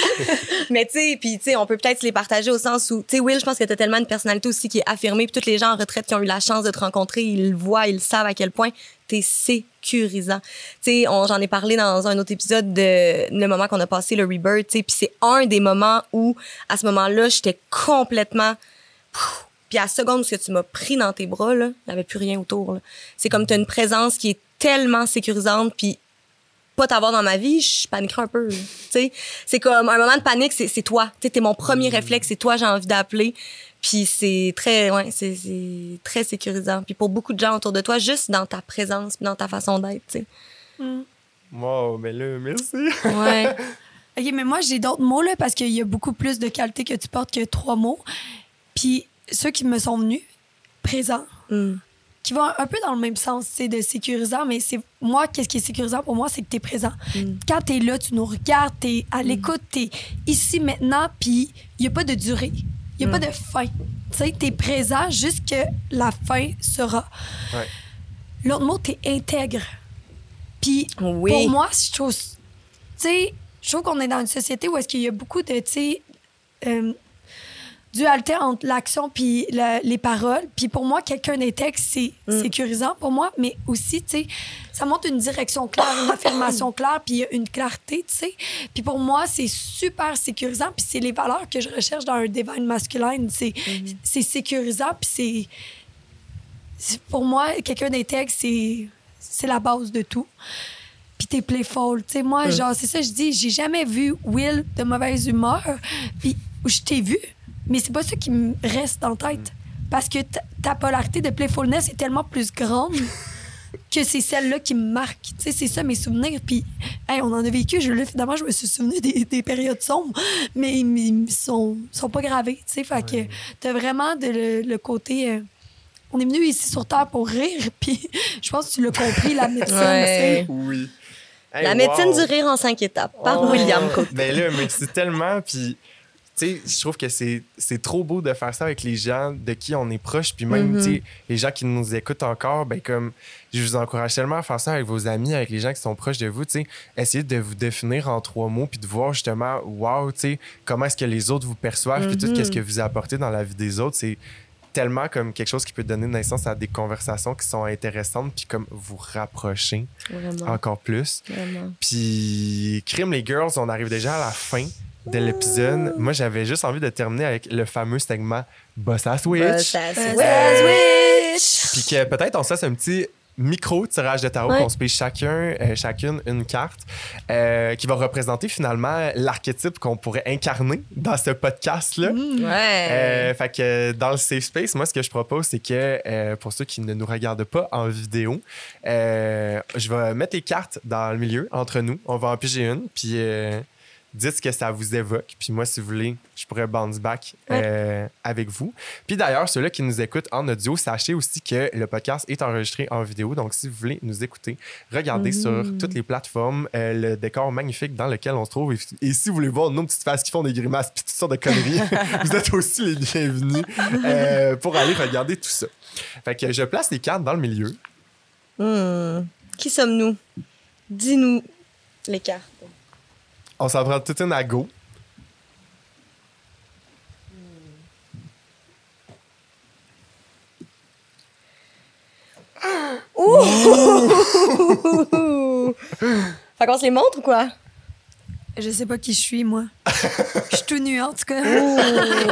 Mais tu sais, puis tu sais, on peut peut-être les partager au sens où, tu sais, Will, je pense que t'as tellement une personnalité aussi qui est affirmée. Puis tous les gens en retraite qui ont eu la chance de te rencontrer, ils le voient, ils savent à quel point t'es sécurisant. Tu sais, j'en ai parlé dans un autre épisode de le moment qu'on a passé le rebirth, tu puis c'est un des moments où, à ce moment-là, j'étais complètement puis à la seconde où tu m'as pris dans tes bras, là, il n'y avait plus rien autour. C'est comme tu as une présence qui est tellement sécurisante, puis pas t'avoir dans ma vie, je paniquerais un peu. là. Tu sais, c'est comme un moment de panique, c'est toi. T'es mon premier réflexe, c'est toi j'ai envie d'appeler. Puis c'est très, ouais, c'est très sécurisant. Puis pour beaucoup de gens autour de toi, juste dans ta présence, puis dans ta façon d'être, tu sais. Wow, mais là, merci. Ouais. OK, mais moi, j'ai d'autres mots, là, parce qu'il y a beaucoup plus de qualité que tu portes que trois mots. Puis ceux qui me sont venus, présents, Mm. Qui vont un peu dans le même sens, c'est de sécurisant, mais c'est moi, qu'est-ce qui est sécurisant pour moi, c'est que tu es présent. Quand tu es là, tu nous regardes, tu es à l'écoute, tu es ici maintenant, puis il n'y a pas de durée, il n'y a pas de fin. Tu sais, tu es présent jusque la fin sera. Ouais. L'autre mot, tu es intègre. Puis Oui. pour moi, je trouve, tu sais, je trouve qu'on est dans une société où est-ce qu'il y a beaucoup de, tu sais, euh, dualité entre l'action puis la- les paroles. Puis pour moi, quelqu'un d'intègre, c'est Mm. sécurisant pour moi, mais aussi, tu sais, ça montre une direction claire, une affirmation claire, puis une clarté, tu sais. Puis pour moi, c'est super sécurisant, puis c'est les valeurs que je recherche dans un divine masculine. C'est c'est sécurisant, puis c'est... Pour moi, quelqu'un d'intègre, c'est c'est la base de tout. Puis t'es playful. Tu sais, Mm. moi, genre, c'est ça, je dis, j'ai jamais vu Will de mauvaise humeur. Puis je t'ai vu. Mais c'est pas ça qui me reste en tête. Parce que ta- ta polarité de playfulness est tellement plus grande que c'est celle-là qui me marque. Tu sais, c'est ça mes souvenirs. Puis, hey, on en a vécu. Je, là, finalement, je me suis souvenu des, des périodes sombres, mais ils, ils sont, sont pas gravés. Tu sais, fait que t'as vraiment de, le, le côté. euh, on est venu ici sur Terre pour rire, puis je pense que tu l'as compris, la médecine. Ouais. Oui. Hey, La médecine wow. du rire en cinq étapes par Oh. William Cook. Ben là, mais c'est tellement. Puis, sais, je trouve que c'est c'est trop beau de faire ça avec les gens de qui on est proche. Puis même, Mhm. tu sais, les gens qui nous écoutent encore, ben comme, je vous encourage tellement à faire ça avec vos amis, avec les gens qui sont proches de vous, tu sais. Essayez de vous définir en trois mots, puis de voir justement, wow, tu sais, comment est-ce que les autres vous perçoivent, puis tout Mhm. ce que vous apportez dans la vie des autres. C'est tellement comme quelque chose qui peut donner naissance à des conversations qui sont intéressantes, puis comme vous rapprocher Vraiment, encore plus. vraiment. Puis, crime les girls, on arrive déjà à la fin de l'épisode. Moi, j'avais juste envie de terminer avec le fameux segment Boss ça, c'est- Ouais. Puis que peut-être on se fasse un petit micro tirage de tarot Ouais. qu'on se paye chacun, euh, chacune une carte euh, qui va représenter finalement l'archétype qu'on pourrait incarner dans ce podcast-là. Ouais. Euh, fait que dans le safe space, moi, ce que je propose, c'est que euh, pour ceux qui ne nous regardent pas en vidéo, euh, je vais mettre les cartes dans le milieu entre nous. On va en piger une, puis euh, dites ce que ça vous évoque. Puis moi, si vous voulez, je pourrais bounce back euh, avec vous. Puis d'ailleurs, ceux-là qui nous écoutent en audio, sachez aussi que le podcast est enregistré en vidéo. Donc, si vous voulez nous écouter, regardez sur toutes les plateformes euh, le décor magnifique dans lequel on se trouve. Et, et si vous voulez voir nos petites faces qui font des grimaces puis toutes sortes de conneries, vous êtes aussi les bienvenus euh, pour aller regarder tout ça. Fait que je place les cartes dans le milieu. Hmm. Qui sommes-nous? Dis-nous les cartes. On s'en prend toute une à go. Fait qu'on se les montre ou quoi? Je sais pas qui je suis, moi. Je suis tout nu, en tout cas.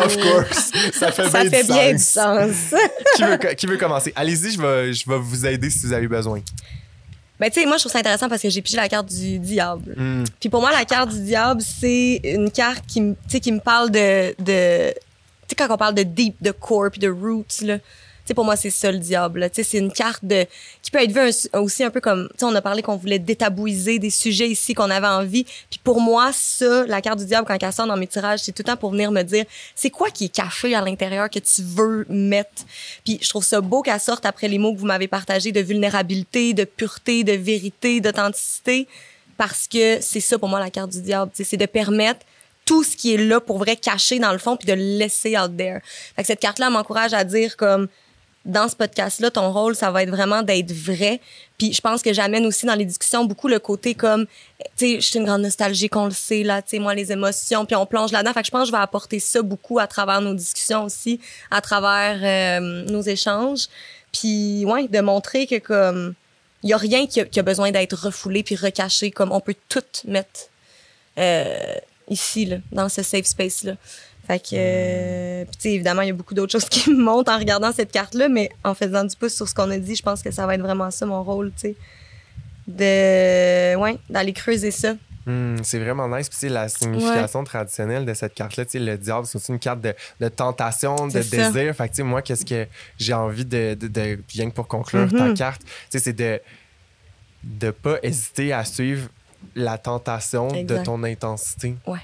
Of course. Ça fait Ça bien fait du bien du sens. sens. qui, veut, qui veut commencer? Allez-y, je vais, je vais vous aider si vous avez besoin. Ben, tu sais, moi, je trouve ça intéressant parce que j'ai pigé la carte du diable. Hmm. Puis pour moi, la carte du diable, c'est une carte qui, qui me parle de. de tu sais, quand on parle de deep, de core, puis de roots, là. Sais, pour moi, c'est ça le diable. Tu sais, c'est une carte de, qui peut être vue aussi un peu comme. Tu sais, on a parlé qu'on voulait détabouiser des sujets ici qu'on avait envie. Puis pour moi, ça, la carte du diable, quand elle sort dans mes tirages, c'est tout le temps pour venir me dire c'est quoi qui est caché à l'intérieur que tu veux mettre? Puis je trouve ça beau qu'elle sorte après les mots que vous m'avez partagés de vulnérabilité, de pureté, de vérité, d'authenticité parce que c'est ça pour moi la carte du diable, c'est de permettre tout ce qui est là pour vrai caché dans le fond puis de le laisser out there. Fait que cette carte là m'encourage à dire comme dans ce podcast-là, ton rôle, ça va être vraiment d'être vrai. Puis je pense que j'amène aussi dans les discussions beaucoup le côté comme, tu sais, je suis une grande nostalgie, qu'on le sait, là, tu sais, moi, les émotions, puis on plonge là-dedans. Fait que je pense que je vais apporter ça beaucoup à travers nos discussions aussi, à travers euh, nos échanges. Puis, ouais, de montrer que comme, il y a rien qui a, qui a besoin d'être refoulé puis recaché, comme on peut tout mettre euh, ici, là, dans ce safe space-là. Fait que, euh, puis tu sais, évidemment, il y a beaucoup d'autres choses qui me montent en regardant cette carte-là, mais en faisant du pouce sur ce qu'on a dit, je pense que ça va être vraiment ça mon rôle, tu sais. De, ouais, d'aller creuser ça. Hmm, c'est vraiment nice. Puis, c'est la signification traditionnelle de cette carte-là. Tu sais, Le diable, c'est aussi une carte de, de tentation, de ça. désir. Fait que, tu sais, moi, qu'est-ce que j'ai envie de, de, de- Bien que pour conclure ta Mhm. carte, tu sais, c'est de ne pas hésiter à suivre la tentation de ton intensité. Ouais.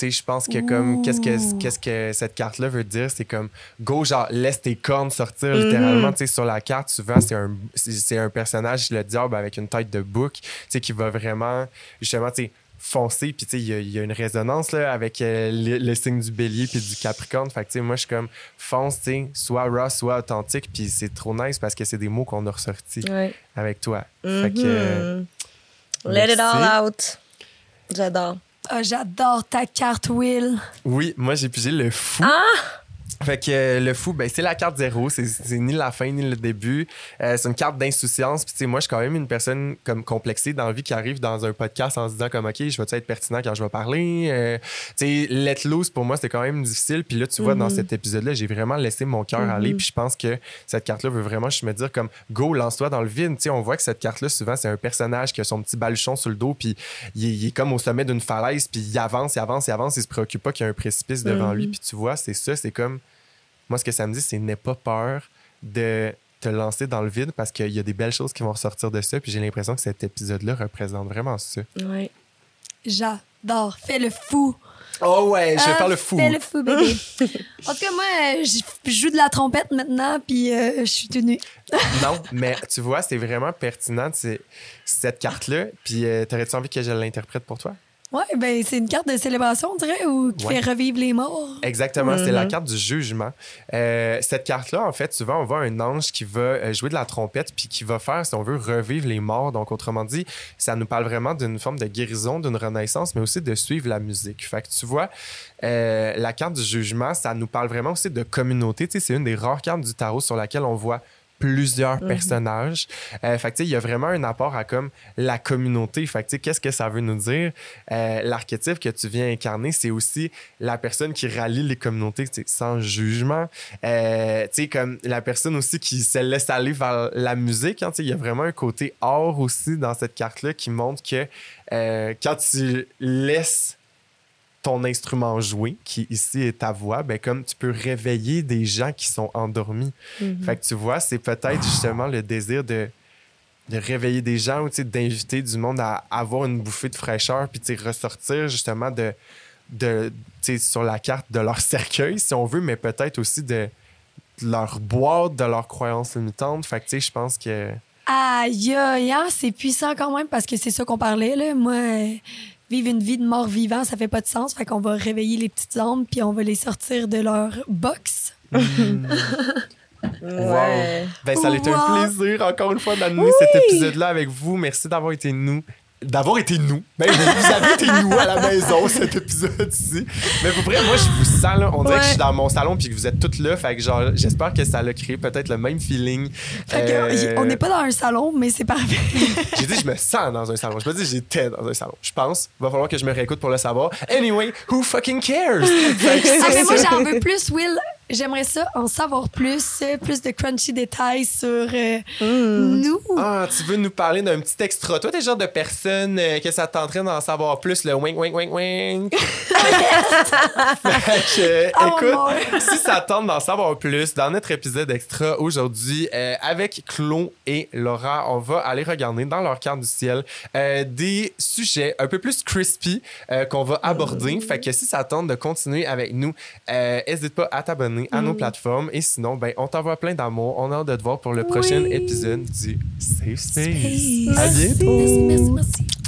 Je pense que comme qu'est-ce que qu'est-ce que cette carte là veut dire c'est comme go genre laisse tes cornes sortir Mhm. littéralement tu sais sur la carte souvent c'est un c'est un personnage le diable avec une tête de bouc tu sais qui va vraiment justement tu sais foncer puis tu sais il y a- il y, a une résonance là avec euh, le, le signe du bélier puis du capricorne fait que tu sais moi je suis comme fonce tu sais soit raw soit authentique puis c'est trop nice parce que c'est des mots qu'on a ressortis Ouais. avec toi fait que euh, Mhm. Let it all out. J'adore. Ah, J'adore ta carte, Will. oui moi j'ai pigé le fou Ah! Fait que euh, le fou, ben, c'est la carte zéro. C'est c'est ni la fin ni le début. Euh, c'est une carte d'insouciance. Puis, tu sais, moi, je suis quand même une personne comme complexée dans la vie qui arrive dans un podcast en se disant, comme, OK, je vais être pertinent quand je vais parler? Euh, tu sais, let loose, pour moi, c'était quand même difficile. Puis là, tu vois, dans cet épisode-là, j'ai vraiment laissé mon cœur aller. Puis, je pense que cette carte-là veut vraiment, je me dire, comme, go, lance-toi dans le vide. Tu sais, on voit que cette carte-là, souvent, c'est un personnage qui a son petit baluchon sur le dos. Puis, il, est- il est comme au sommet d'une falaise. Puis, il avance, il avance, il avance. Il se préoccupe pas qu'il y a un précipice devant lui. Puis, tu vois, c'est ça. C'est comme moi, ce que ça me dit, c'est n'aie pas peur de te lancer dans le vide parce qu'il y a des belles choses qui vont ressortir de ça. Puis j'ai l'impression que cet épisode-là représente vraiment ça. Ouais. J'adore. Fais le fou. Oh ouais, je vais Ah, faire le fou. Fais le fou, bébé. en tout cas, moi, euh, je joue de la trompette maintenant, puis euh, je suis tenue. non, mais tu vois, c'est vraiment pertinent c'est- cette carte-là. Puis euh, t'aurais-tu envie que je l'interprète pour toi? Ouais, ben c'est une carte de célébration, on dirait, ou qui Ouais. fait revivre les morts. Exactement, c'est la Mhm. carte du jugement. Euh, cette carte-là, en fait, souvent, on voit un ange qui va euh, jouer de la trompette puis qui va faire, si on veut, revivre les morts. Donc, autrement dit, ça nous parle vraiment d'une forme de guérison, d'une renaissance, mais aussi de suivre la musique. Fait que tu vois, euh, la carte du jugement, ça nous parle vraiment aussi de communauté. Tu sais, c'est une des rares cartes du tarot sur laquelle on voit plusieurs personnages. Euh, fait que, il y a vraiment un apport à comme la communauté. Fait que, qu'est-ce que ça veut nous dire? Euh, L'archétype que tu viens incarner, c'est aussi la personne qui rallie les communautés sans jugement. Euh, tu sais, comme la personne aussi qui se laisse aller vers la musique. hein, il y a vraiment un côté or aussi dans cette carte-là qui montre que euh, quand tu laisses ton instrument jouer, qui ici est ta voix, ben comme tu peux réveiller des gens qui sont endormis. Fait que tu vois, c'est peut-être justement le désir de, de réveiller des gens ou tu sais, d'inviter du monde à avoir une bouffée de fraîcheur puis ressortir justement de, de sur la carte de leur cercueil, si on veut, mais peut-être aussi de, de leur boîte, de leurs croyances limitantes. Fait que tu sais, je pense que. Aïe, aïe, hein, c'est puissant quand même parce que c'est ça qu'on parlait. Là. Moi, vivre une vie de mort vivant, ça fait pas de sens. Fait qu'on va réveiller les petites âmes puis on va les sortir de leur box. Ouais. Ben, ça a été un plaisir, encore une fois, d'animer cet épisode-là avec vous. Merci d'avoir été nous. D'avoir été nous. Ben, vous avez été nous à la maison, cet épisode-ci. Mais pour vrai, moi, je vous sens, là. On dirait que je suis dans mon salon puis que vous êtes toutes là. Fait que, genre, j'espère que ça a créé peut-être le même feeling. Fait que, Euh, on n'est pas dans un salon, mais c'est parfait. J'ai dit, je me sens dans un salon. Je me dis, j'étais dans un salon. Je pense. Va falloir que je me réécoute pour le savoir. Anyway, who fucking cares? Fait que Ah, mais moi, j'en veux plus, Will. J'aimerais ça en savoir plus, euh, plus de crunchy détails sur euh, nous. Ah, tu veux nous parler d'un petit extra? Toi, t'es le genre de personne euh, que ça tenterait d'en savoir plus, le wink, wink, wink, wink. fait que, euh, Oh, écoute, mon. si ça tente d'en savoir plus, dans notre épisode extra aujourd'hui, euh, avec Claude et Laura, on va aller regarder dans leur carte du ciel euh, des sujets un peu plus crispy euh, qu'on va aborder. Fait que si ça tente de continuer avec nous, euh, n'hésite pas à t'abonner à nos plateformes. Et sinon, ben, on t'envoie plein d'amour. On a hâte de te voir pour le prochain épisode du Safe Space. Space. À bientôt! Merci, merci, merci.